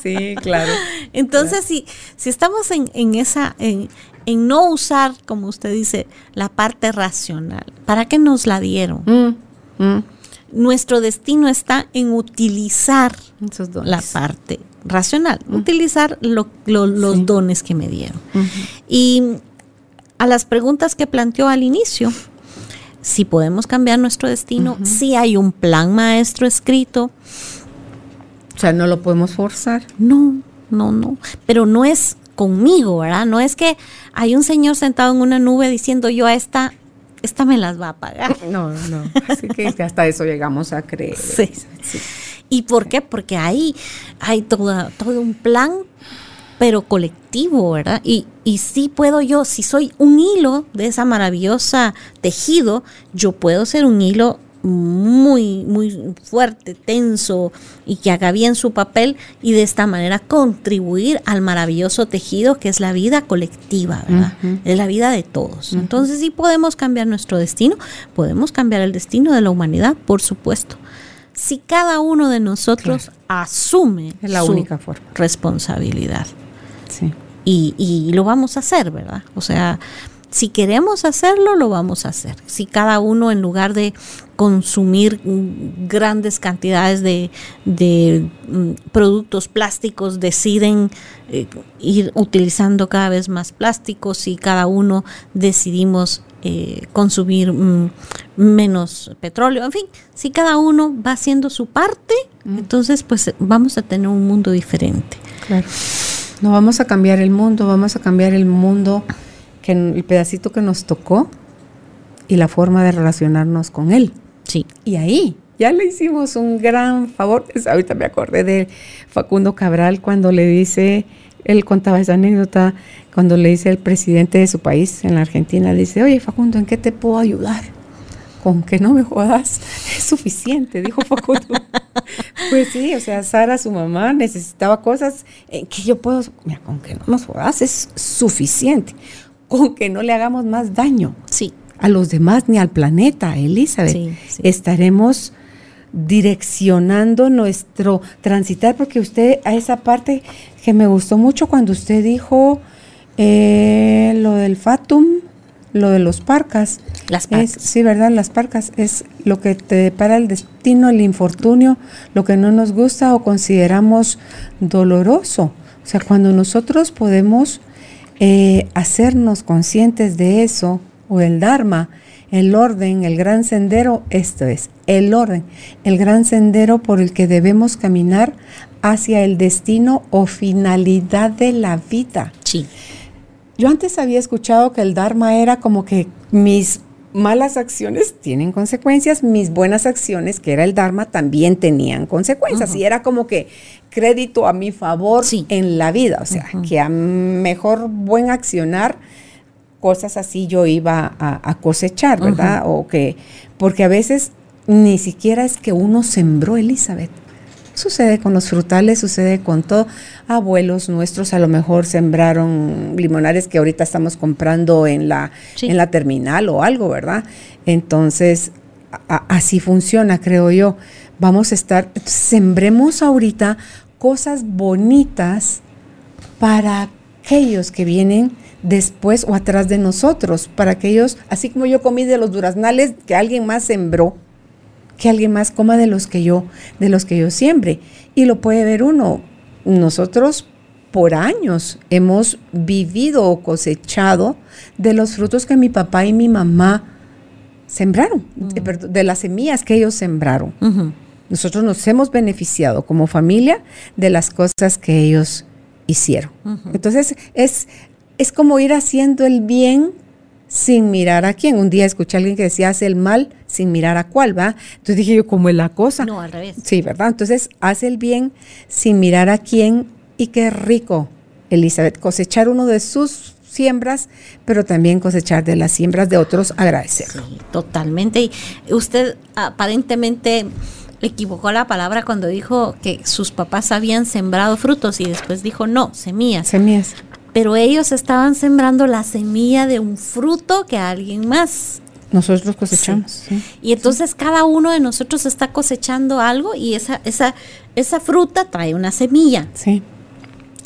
Sí, claro. Entonces, si, si estamos en, en esa, en, en no usar, como usted dice, la parte racional, ¿para qué nos la dieron? Mm, mm. Nuestro destino está en utilizar la parte racional, utilizar lo- lo- los Sí. dones que me dieron. Y a las preguntas que planteó al inicio, si podemos cambiar nuestro destino, si hay un plan maestro escrito, O sea, no lo podemos forzar. No, no, no. Pero no es conmigo, ¿verdad? No es que hay un señor sentado en una nube diciendo yo a esta, esta me las va a pagar. No, no. Así que hasta eso llegamos a creer. Sí. Sí. ¿Y por qué? Porque ahí hay toda, todo un plan, pero colectivo, ¿verdad? Y, y sí puedo yo, si soy un hilo de esa maravillosa tejido, yo puedo ser un hilo muy, muy fuerte, tenso y que haga bien su papel y de esta manera contribuir al maravilloso tejido que es la vida colectiva, ¿verdad? Es la vida de todos. Entonces sí podemos cambiar nuestro destino, podemos cambiar el destino de la humanidad, por supuesto. Si cada uno de nosotros asume Es la su única forma. responsabilidad Sí. y, y lo vamos a hacer, ¿verdad? O sea, si queremos hacerlo, lo vamos a hacer. Si cada uno, en lugar de consumir mm, grandes cantidades de, de, mm, productos plásticos, deciden eh, ir utilizando cada vez más plásticos, si cada uno decidimos eh, consumir mm, menos petróleo, en fin, si cada uno va haciendo su parte, entonces pues vamos a tener un mundo diferente. Claro. No vamos a cambiar el mundo, vamos a cambiar el mundo, que el pedacito que nos tocó y la forma de relacionarnos con él. Sí. Y ahí ya le hicimos un gran favor. Ahorita me acordé de Facundo Cabral cuando le dice, él contaba esa anécdota, cuando le dice el presidente de su país en la Argentina, le dice, oye Facundo, ¿en qué te puedo ayudar? Con que no me jodas es suficiente, dijo Facundo. pues sí, o sea, Sara, su mamá, necesitaba cosas en que yo puedo, mira, con que no nos jodas es suficiente, con que no le hagamos más daño. Sí. A los demás ni al planeta, Elizabeth. Sí, sí. Estaremos direccionando nuestro transitar, porque usted a esa parte que me gustó mucho cuando usted dijo eh, lo del fatum, lo de los parcas. Las parcas. Es, sí, ¿verdad? Las parcas es lo que te depara el destino, el infortunio, lo que no nos gusta o consideramos doloroso. O sea, cuando nosotros podemos eh, hacernos conscientes de eso, o el Dharma, el orden, el gran sendero, esto es, el orden, el gran sendero por el que debemos caminar hacia el destino o finalidad de la vida. Sí. Yo antes había escuchado que el Dharma era como que mis malas acciones tienen consecuencias, mis buenas acciones, que era el Dharma, también tenían consecuencias. Uh -huh. Y era como que crédito a mi favor sí. en la vida. O sea, uh -huh. que a mejor buen accionar, cosas así yo iba a, a cosechar, ¿verdad? Uh -huh. O que, porque a veces ni siquiera es que uno sembró, Elizabeth. Sucede con los frutales, sucede con todo. Abuelos nuestros a lo mejor sembraron limonares que ahorita estamos comprando en la, sí. en la terminal o algo, ¿verdad? Entonces, a, así funciona, creo yo. Vamos a estar, sembremos ahorita cosas bonitas para aquellos que vienen después o atrás de nosotros, para aquellos, así como yo comí de los duraznales que alguien más sembró, que alguien más coma de los que yo, de los que yo siembre. Y lo puede ver uno. Nosotros por años hemos vivido o cosechado de los frutos que mi papá y mi mamá sembraron, uh -huh. de, las semillas que ellos sembraron. Uh -huh. Nosotros nos hemos beneficiado como familia de las cosas que ellos hicieron. Uh -huh. Entonces es, es como ir haciendo el bien sin mirar a quién. Un día escuché a alguien que decía, hace el mal sin mirar a cuál, ¿va? Entonces dije yo, ¿cómo es la cosa? No, al revés. Sí, ¿verdad? Entonces, hace el bien sin mirar a quién y qué rico, Elizabeth, cosechar uno de sus siembras, pero también cosechar de las siembras de otros, agradecer. Sí, totalmente. Y usted aparentemente equivocó la palabra cuando dijo que sus papás habían sembrado frutos y después dijo, no, semillas. Semillas pero ellos estaban sembrando la semilla de un fruto que alguien más. Nosotros cosechamos. Sí. Sí. Y entonces sí. cada uno de nosotros está cosechando algo y esa, esa, esa fruta trae una semilla. Sí.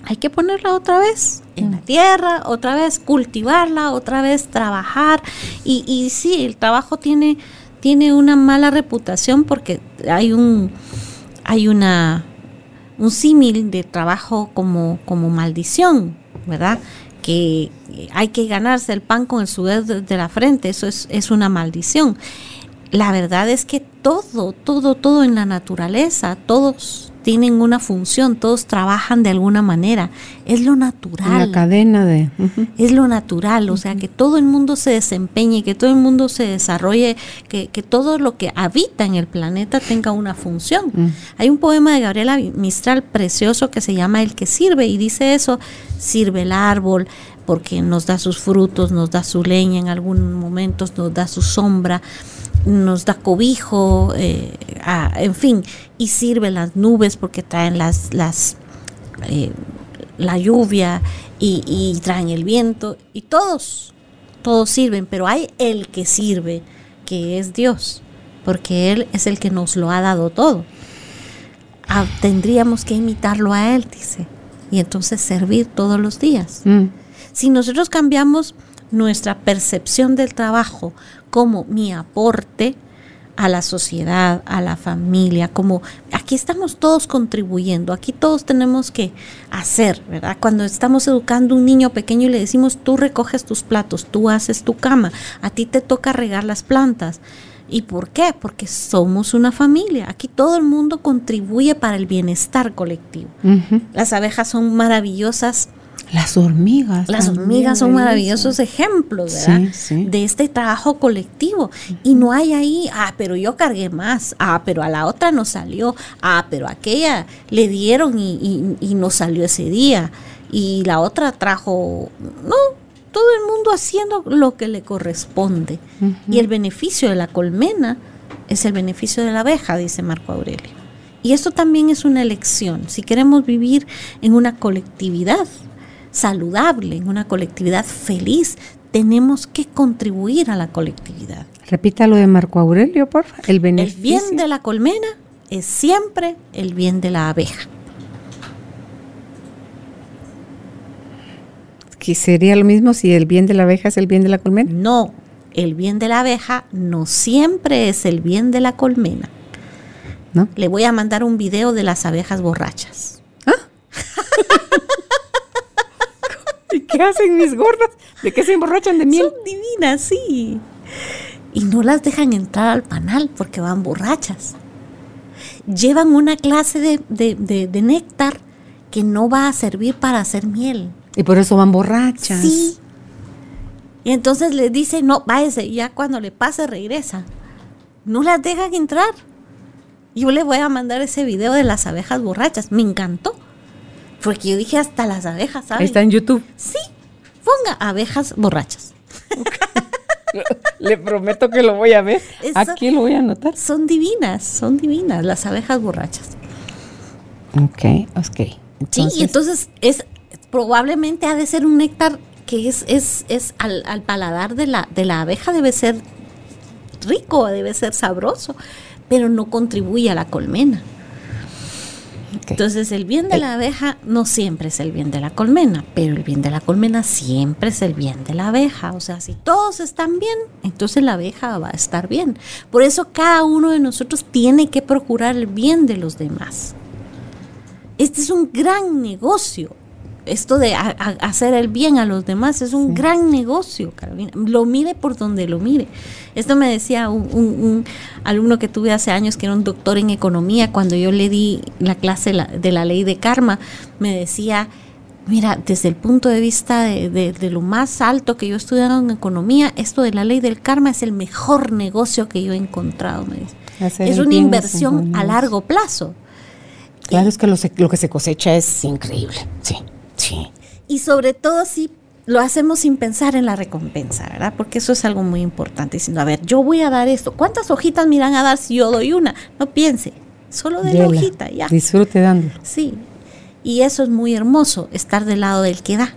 Hay que ponerla otra vez en la tierra, otra vez cultivarla, otra vez trabajar. Y, y sí, el trabajo tiene, tiene una mala reputación porque hay un hay una un símil de trabajo como, como maldición ¿verdad? Que hay que ganarse el pan con el sudor de la frente, eso es, es una maldición. La verdad es que todo, todo, todo en la naturaleza, todos tienen una función, todos trabajan de alguna manera. Es lo natural. La cadena de... Uh -huh. Es lo natural, o sea, que todo el mundo se desempeñe, que todo el mundo se desarrolle, que, que todo lo que habita en el planeta tenga una función. Uh -huh. Hay un poema de Gabriela Mistral precioso que se llama El que sirve y dice eso, sirve el árbol porque nos da sus frutos, nos da su leña en algunos momentos, nos da su sombra nos da cobijo, eh, en fin, y sirve las nubes porque traen las, las eh, la lluvia y, y, traen el viento, y todos, todos sirven, pero hay el que sirve, que es Dios, porque Él es el que nos lo ha dado todo. Ah, tendríamos que imitarlo a Él, dice, y entonces servir todos los días. Mm. Si nosotros cambiamos nuestra percepción del trabajo como mi aporte a la sociedad, a la familia, como aquí estamos todos contribuyendo, aquí todos tenemos que hacer, ¿verdad? Cuando estamos educando a un niño pequeño y le decimos, tú recoges tus platos, tú haces tu cama, a ti te toca regar las plantas. ¿Y por qué? Porque somos una familia. Aquí todo el mundo contribuye para el bienestar colectivo. Las abejas son maravillosas. Las hormigas. Las hormigas son maravillosos ejemplos, ¿verdad? De este trabajo colectivo. Y no hay ahí, ah, pero yo cargué más, ah, pero a la otra no salió, ah, pero aquella le dieron y, y no salió ese día. Y la otra trajo, no, todo el mundo haciendo lo que le corresponde. Y el beneficio de la colmena es el beneficio de la abeja, dice Marco Aurelio. Y esto también es una elección. Si queremos vivir en una colectividad saludable, en una colectividad feliz, tenemos que contribuir a la colectividad. Repita lo de Marco Aurelio, por favor. El, beneficio. el bien de la colmena es siempre el bien de la abeja. sería lo mismo si el bien de la abeja es el bien de la colmena? No, el bien de la abeja no siempre es el bien de la colmena. ¿No? Le voy a mandar un video de las abejas borrachas. ¿Ah? ¿Y qué hacen mis gordas? ¿De qué se emborrachan de miel? Son divinas, sí. Y no las dejan entrar al panal porque van borrachas. Llevan una clase de, de néctar que no va a servir para hacer miel. Y por eso van borrachas. Sí. Y entonces le dice, no, váyase, ya cuando le pase regresa. No las dejan entrar. Yo le voy a mandar ese video de las abejas borrachas. Me encantó. Porque yo dije hasta las abejas, ¿sabes? Está en YouTube. Sí. Ponga abejas borrachas. Le prometo que lo voy a ver. Aquí lo voy a anotar. Son divinas, son divinas las abejas borrachas. Ok, ok. sí, y entonces es probablemente ha de ser un néctar que es, es, es al, paladar de la, de la abeja debe ser rico, debe ser sabroso, pero no contribuye a la colmena. Entonces el bien de la abeja no siempre es el bien de la colmena, pero el bien de la colmena siempre es el bien de la abeja. O sea, si todos están bien, entonces la abeja va a estar bien. Por eso cada uno de nosotros tiene que procurar el bien de los demás. Este es un gran negocio esto de hacer el bien a los demás es un gran negocio, Carolina. Lo mire por donde lo mire. Esto me decía un, alumno que tuve hace años, que era un doctor en economía, cuando yo le di la clase de la ley de karma, me decía, mira, desde el punto de vista de, lo más alto que yo he estudiado en economía, esto de la ley del karma es el mejor negocio que yo he encontrado. Me dice. es una inversión a largo plazo. Claro, es que lo, lo que se cosecha es increíble, sí. Sí. Y sobre todo si lo hacemos sin pensar en la recompensa, ¿verdad? Porque eso es algo muy importante. Diciendo, a ver, yo voy a dar esto. ¿Cuántas hojitas me irán a dar si yo doy una? No piense, solo de la hojita, ya. Disfrute dando. Sí. Y eso es muy hermoso, estar del lado del que da.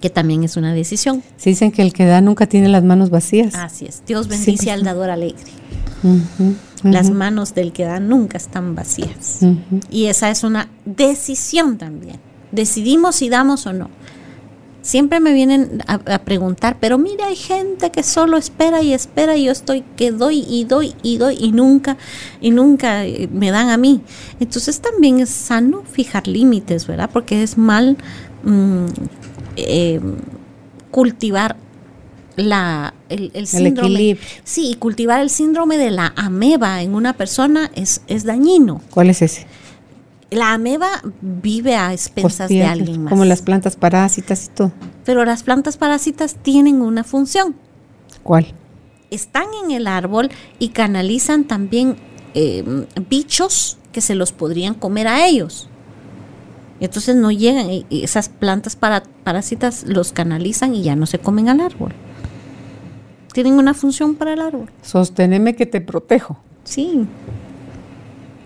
Que también es una decisión. Se dicen que el que da nunca tiene las manos vacías. Así es. Dios bendice al dador alegre. Las manos del que da nunca están vacías. Y esa es una decisión también. Decidimos si damos o no. Siempre me vienen a, preguntar, pero mira, hay gente que solo espera y espera y yo estoy que doy y doy y doy y nunca, y nunca eh, me dan a mí. Entonces también es sano fijar límites, ¿verdad? Porque es mal mm, eh, cultivar la, el, síndrome. sí, cultivar el síndrome de la ameba en una persona es, es dañino. ¿Cuál es ese? La ameba vive a expensas de alguien más. Como las plantas parásitas y todo. Pero las plantas parásitas tienen una función. ¿Cuál? Están en el árbol y canalizan también em, bichos que se los podrían comer a ellos. Entonces no llegan, esas plantas para, parásitas los canalizan y ya no se comen al árbol tienen una función para el árbol. Sosteneme que te protejo. Sí.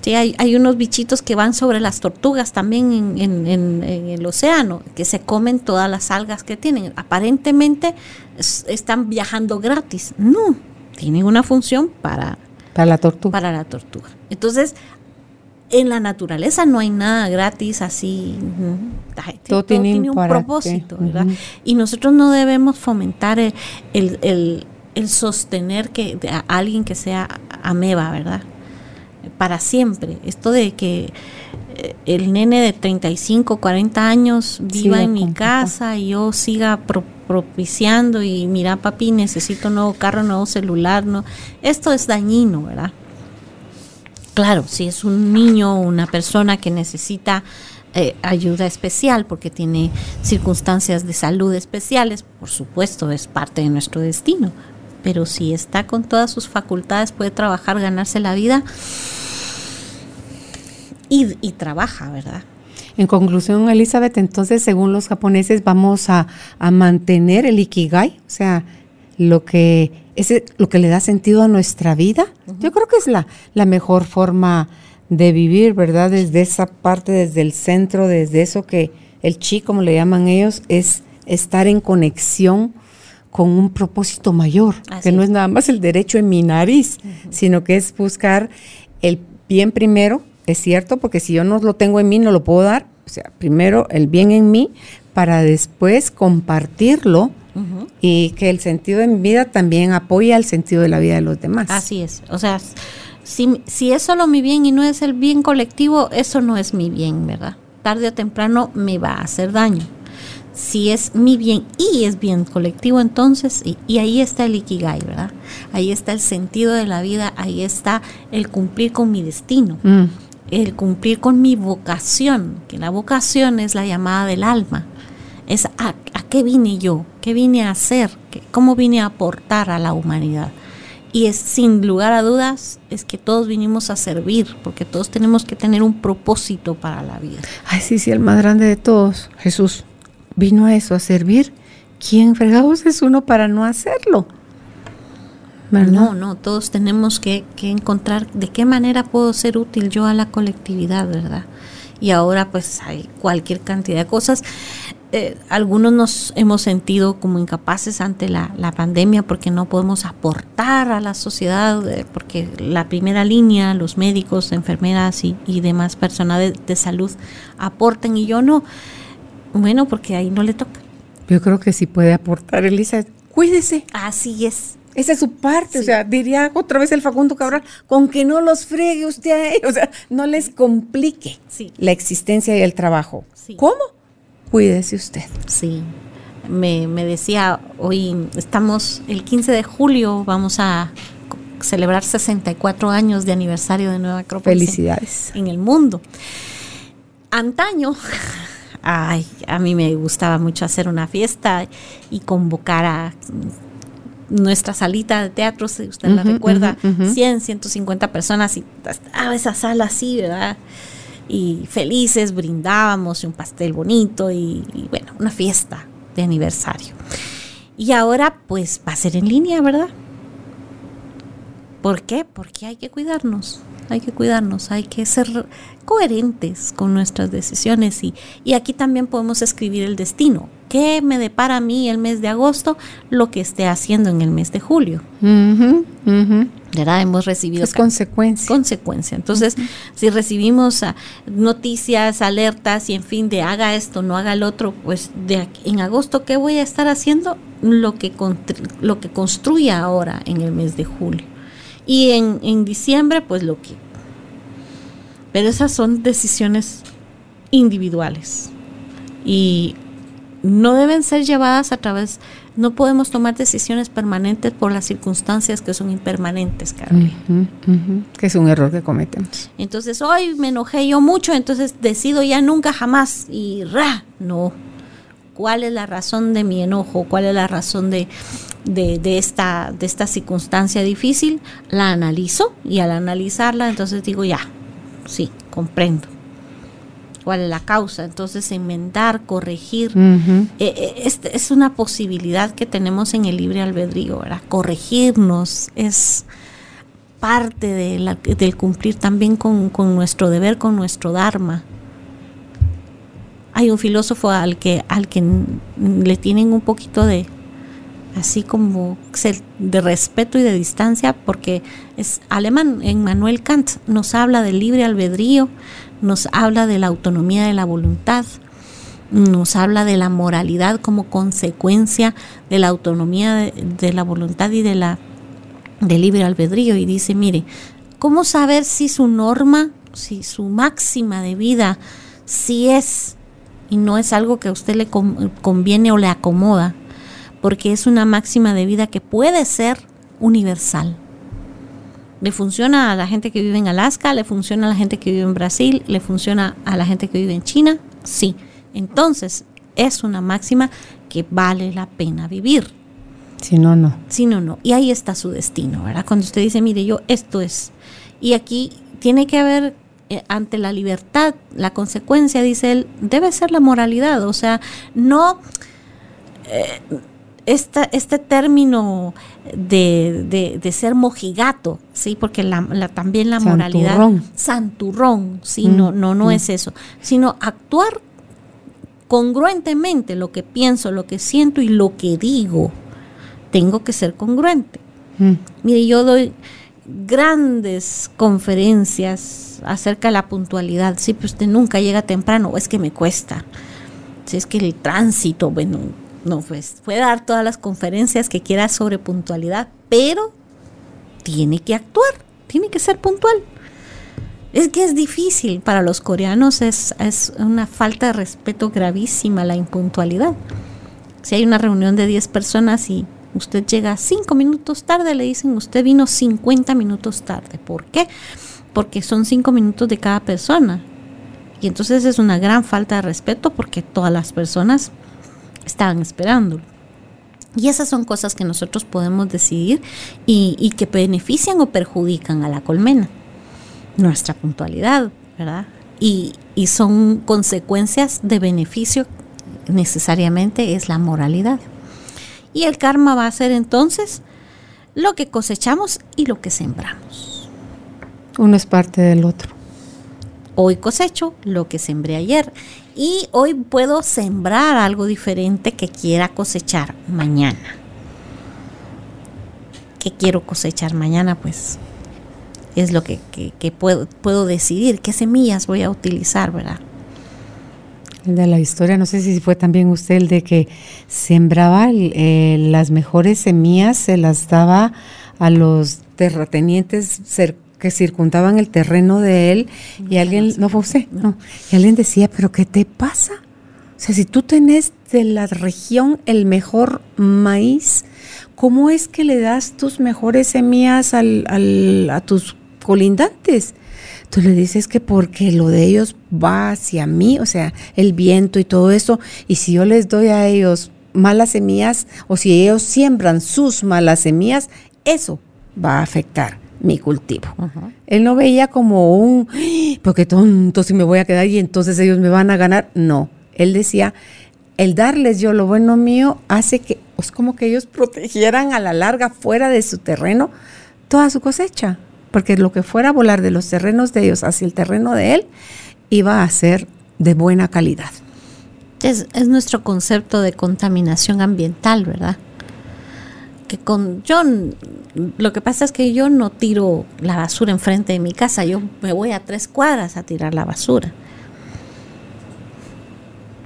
Sí, hay, hay unos bichitos que van sobre las tortugas también en, en, el océano, que se comen todas las algas que tienen. Aparentemente están viajando gratis. No, tienen una función para, para la tortuga. Para la tortuga. Entonces, en la naturaleza no hay nada gratis así. Todo, tiene, un propósito, ¿verdad? Y nosotros no debemos fomentar el, el, el sostener que a alguien que sea ameba, ¿verdad? Para siempre. Esto de que eh, el nene de 35, 40 años viva en mi casa y yo siga pro- propiciando y mira papi necesito un nuevo carro, nuevo celular, no. Esto es dañino, ¿verdad? Claro, si es un niño o una persona que necesita eh, ayuda especial porque tiene circunstancias de salud especiales, por supuesto, es parte de nuestro destino. Pero si está con todas sus facultades, puede trabajar, ganarse la vida y, y trabaja, ¿verdad? En conclusión, Elizabeth, entonces, según los japoneses, vamos a, a mantener el ikigai, o sea, lo que, ese, lo que le da sentido a nuestra vida. Yo creo que es la, la mejor forma de vivir, ¿verdad? Desde esa parte, desde el centro, desde eso que el chi, como le llaman ellos, es estar en conexión con un propósito mayor, Así que no es. nada más el derecho en mi nariz, sino que es buscar el bien primero, es cierto, porque si yo no lo tengo en mí, no lo puedo dar. O sea, primero el bien en mí para después compartirlo y que el sentido de mi vida también apoya el sentido de la vida de los demás. Así es. O sea, si, si es solo mi bien y no es el bien colectivo, eso no es mi bien, ¿verdad? Tarde o temprano me va a hacer daño. Si es mi bien y es bien colectivo, entonces, y, y ahí está el ikigai, ¿verdad? Ahí está el sentido de la vida, ahí está el cumplir con mi destino, Mm, el cumplir con mi vocación, que la vocación es la llamada del alma. Es a, a qué vine yo, qué vine a hacer, ¿Qué- cómo vine a aportar a la humanidad. Y es sin lugar a dudas, es que todos vinimos a servir, porque todos tenemos que tener un propósito para la vida. Ay, sí, sí, el más grande de todos, Jesús, vino a eso, a servir. ¿Quién fregados es uno para no hacerlo? No, no, todos tenemos que, que encontrar de qué manera puedo ser útil yo a la colectividad, ¿verdad? Y ahora pues hay cualquier cantidad de cosas. Eh, algunos nos hemos sentido como incapaces ante la, la pandemia porque no podemos aportar a la sociedad, eh, porque la primera línea, los médicos, enfermeras y, y demás personas de, de salud aportan y yo no. Bueno, porque ahí no le toca. Yo creo que sí puede aportar, Elisa. Cuídese. Así es. Esa es su parte, o sea, diría otra vez el Facundo Cabral, con que no los friegue usted a ellos, o sea, no les complique Sí. la existencia y el trabajo. Sí. ¿Cómo? Cuídese usted. Sí, me, me decía, hoy estamos, el 15 de julio vamos a celebrar 64 años de aniversario de Nueva Acrópolis en- Felicidades. en el mundo. Antaño, ay, a mí me gustaba mucho hacer una fiesta y convocar a nuestra salita de teatro, si usted la recuerda, ujú, ujú. 100, 150 personas y estaba esa sala así, ¿verdad? Y felices, brindábamos y un pastel bonito y, y bueno, una fiesta de aniversario. Y ahora pues va a ser en línea, ¿verdad? ¿Por qué? Porque hay que cuidarnos, hay que cuidarnos, hay que ser coherentes con nuestras decisiones y, y aquí también podemos escribir el destino. ¿Qué me depara a mí el mes de agosto? Lo que esté haciendo en el mes de julio. Ujú, ujú. ¿Verdad? Hemos recibido Es consecuencia. consecuencia. Entonces, si recibimos ah, noticias, alertas y en fin de haga esto, no haga el otro, pues de aquí- en agosto, ¿qué voy a estar haciendo? Lo que, lo que construya ahora en el mes de julio. Y en, en diciembre, pues lo que... Pero esas son decisiones individuales. Y no deben ser llevadas a través... No podemos tomar decisiones permanentes por las circunstancias que son impermanentes, ujú. Que es un error que cometemos. Entonces hoy me enojé yo mucho, entonces decido ya nunca jamás y ra, no. ¿Cuál es la razón de mi enojo? ¿Cuál es la razón de, de, de esta, de esta circunstancia difícil? La analizo y al analizarla entonces digo ya, sí, comprendo. ¿Cuál es la causa? Entonces enmendar, corregir. Eh, eh, este es una posibilidad que tenemos en el libre albedrío, ¿verdad? Corregirnos es parte de la- del cumplir también con, con nuestro deber, con nuestro dharma. Hay un filósofo al que, al que le tienen un poquito de así como de respeto y de distancia porque es alemán. Emmanuel Kant nos habla del libre albedrío, nos habla de la autonomía de la voluntad, nos habla de la moralidad como consecuencia de la autonomía de, de la voluntad y de la del libre albedrío y dice, mire, ¿cómo saber si su norma si su máxima de vida sí es y no es algo que a usted le conviene o le acomoda, porque es una máxima de vida que puede ser universal. Le funciona a la gente que vive en Alaska, le funciona a la gente que vive en Brasil, le funciona a la gente que vive en China, sí. Entonces, es una máxima que vale la pena vivir. Si no, no. Si no, no. Y ahí está su destino, ¿verdad? Cuando usted dice, mire, yo esto es. Y aquí tiene que haber eh, ante la libertad, la consecuencia, dice él, debe ser la moralidad. O sea, no eh, este término de, ser mojigato, ¿sí? Porque la, también la moralidad... Santurrón. sí, no, no, no mm. es eso. Sino actuar congruentemente lo que pienso, lo que siento y lo que digo. Tengo que ser congruente. Mm. Mire, yo doy grandes conferencias acerca de la puntualidad. Sí, pues usted nunca llega temprano, o es que me cuesta. Si es que el tránsito, bueno, no, pues puede dar todas las conferencias que quiera sobre puntualidad, pero tiene que actuar, tiene que ser puntual. Es que es difícil, para los coreanos es, es una falta de respeto gravísima la impuntualidad. Si hay una reunión de 10 personas y Usted llega cinco minutos tarde, le dicen, usted vino 50 minutos tarde. ¿Por qué? Porque son cinco minutos de cada persona. Y entonces es una gran falta de respeto porque todas las personas estaban esperando. Y esas son cosas que nosotros podemos decidir y, que benefician o perjudican a la colmena. Nuestra puntualidad, ¿verdad? Y, y son consecuencias de beneficio necesariamente es la moralidad. Y el karma va a ser entonces lo que cosechamos y lo que sembramos. Uno es parte del otro. Hoy cosecho lo que sembré ayer y hoy puedo sembrar algo diferente que quiera cosechar mañana. ¿Qué quiero cosechar mañana? Pues es lo que, puedo, puedo decidir, qué semillas voy a utilizar, ¿verdad? El de la historia, no sé si fue también usted el de que sembraba eh, las mejores semillas, se las daba a los terratenientes que circundaban el terreno de él y alguien, no fue usted, no, y alguien decía, pero ¿qué te pasa? O sea, si tú tenés de la región el mejor maíz, ¿cómo es que le das tus mejores semillas al, al, a tus colindantes? tú le dices que porque lo de ellos va hacia mí, o sea, el viento y todo eso, y si yo les doy a ellos malas semillas, o si ellos siembran sus malas semillas, eso va a afectar mi cultivo. Él no veía como un, porque tonto si me voy a quedar y entonces ellos me van a ganar. No, él decía, el darles yo lo bueno mío hace que, es como que ellos protegieran a la larga fuera de su terreno toda su cosecha porque lo que fuera a volar de los terrenos de ellos hacia el terreno de él iba a ser de buena calidad. Es, nuestro concepto de contaminación ambiental, ¿verdad? Que con yo lo que pasa es que yo no tiro la basura enfrente de mi casa, yo me voy a tres cuadras a tirar la basura.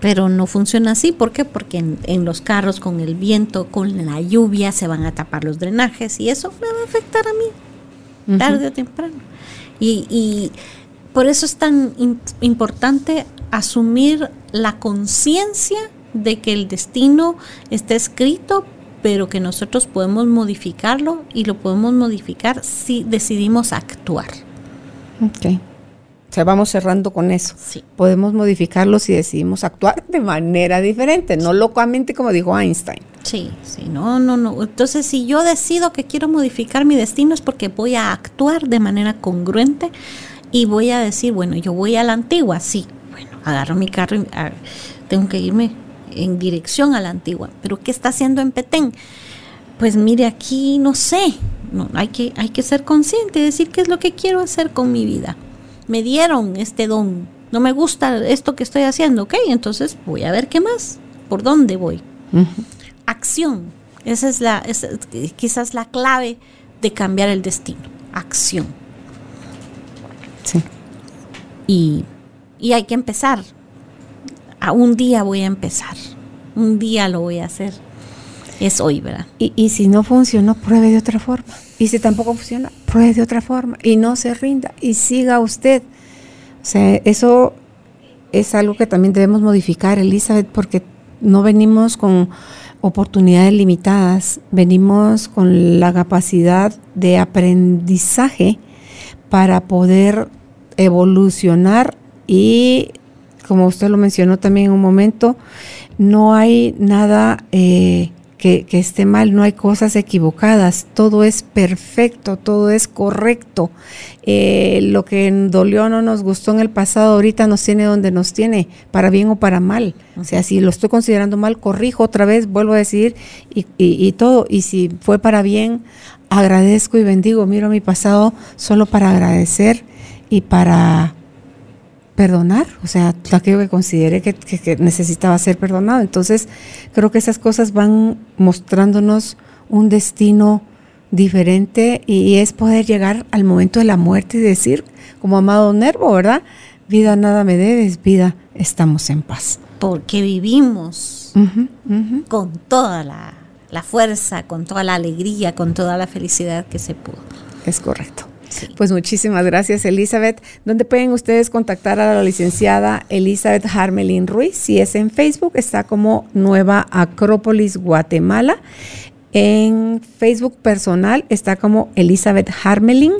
Pero no funciona así, ¿por qué? Porque en, en, los carros, con el viento, con la lluvia, se van a tapar los drenajes y eso me va a afectar a mí tarde o temprano. Y, por eso es tan importante asumir la conciencia de que el destino está escrito, pero que nosotros podemos modificarlo y lo podemos modificar si decidimos actuar. Ok. O sea, vamos cerrando con eso. Sí. Podemos modificarlo si decidimos actuar de manera diferente, no locamente como dijo Einstein. Sí, sí, no, no, no. Entonces, si yo decido que quiero modificar mi destino es porque voy a actuar de manera congruente y voy a decir, bueno, yo voy a la antigua, sí, bueno, agarro mi carro y ah, tengo que irme en dirección a la antigua. Pero ¿qué está haciendo en Petén? Pues mire, aquí no sé, no, hay, que, hay que ser consciente y decir qué es lo que quiero hacer con mi vida. Me dieron este don, no me gusta esto que estoy haciendo, ok, entonces voy a ver qué más, por dónde voy acción. Esa es la, quizás la clave de cambiar el destino. Acción. Sí. Y, hay que empezar. A un día voy a empezar. Un día lo voy a hacer. Es hoy, ¿verdad? Y, y si no funcionó, pruebe de otra forma. Y si tampoco funciona, pruebe de otra forma. Y no se rinda. Y siga usted sea, eso es algo que también debemos modificar, Elizabeth, porque no venimos con oportunidades limitadas, venimos con la capacidad de aprendizaje para poder evolucionar y, como usted lo mencionó también en un momento, no hay nada eh, que, esté mal, no hay cosas equivocadas, todo es perfecto, todo es correcto. Eh, lo que dolió no nos gustó en el pasado, ahorita nos tiene donde nos tiene, para bien o para mal. O sea, si lo estoy considerando mal, corrijo otra vez, vuelvo a decir, y, y todo. Y si fue para bien, agradezco y bendigo. Miro mi pasado solo para agradecer y para perdonar, o sea, aquello que considere que, necesitaba ser perdonado. Entonces, creo que esas cosas van mostrándonos un destino diferente y, es poder llegar al momento de la muerte y decir, como amado Nervo, ¿verdad? Vida nada me debes, vida estamos en paz. Porque vivimos con toda la, la fuerza, con toda la alegría, con toda la felicidad que se pudo. Es correcto. Pues muchísimas gracias, Elizabeth. ¿Dónde pueden ustedes contactar a la licenciada Elizabeth Harmelin Ruiz? Si es en Facebook, está como Nueva Acrópolis Guatemala. En Facebook personal está como Elizabeth Harmelin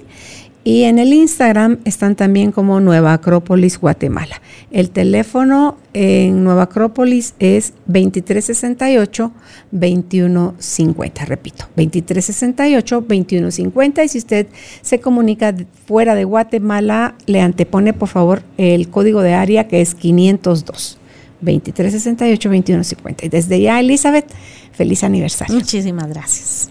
y en el Instagram están también como Nueva Acrópolis Guatemala. El teléfono en Nueva Acrópolis es 2368-2150. Repito, 2368-2150. Y si usted se comunica fuera de Guatemala, le antepone por favor el código de área que es 502. 2368-2150. Y desde ya, Elizabeth, feliz aniversario. Muchísimas gracias.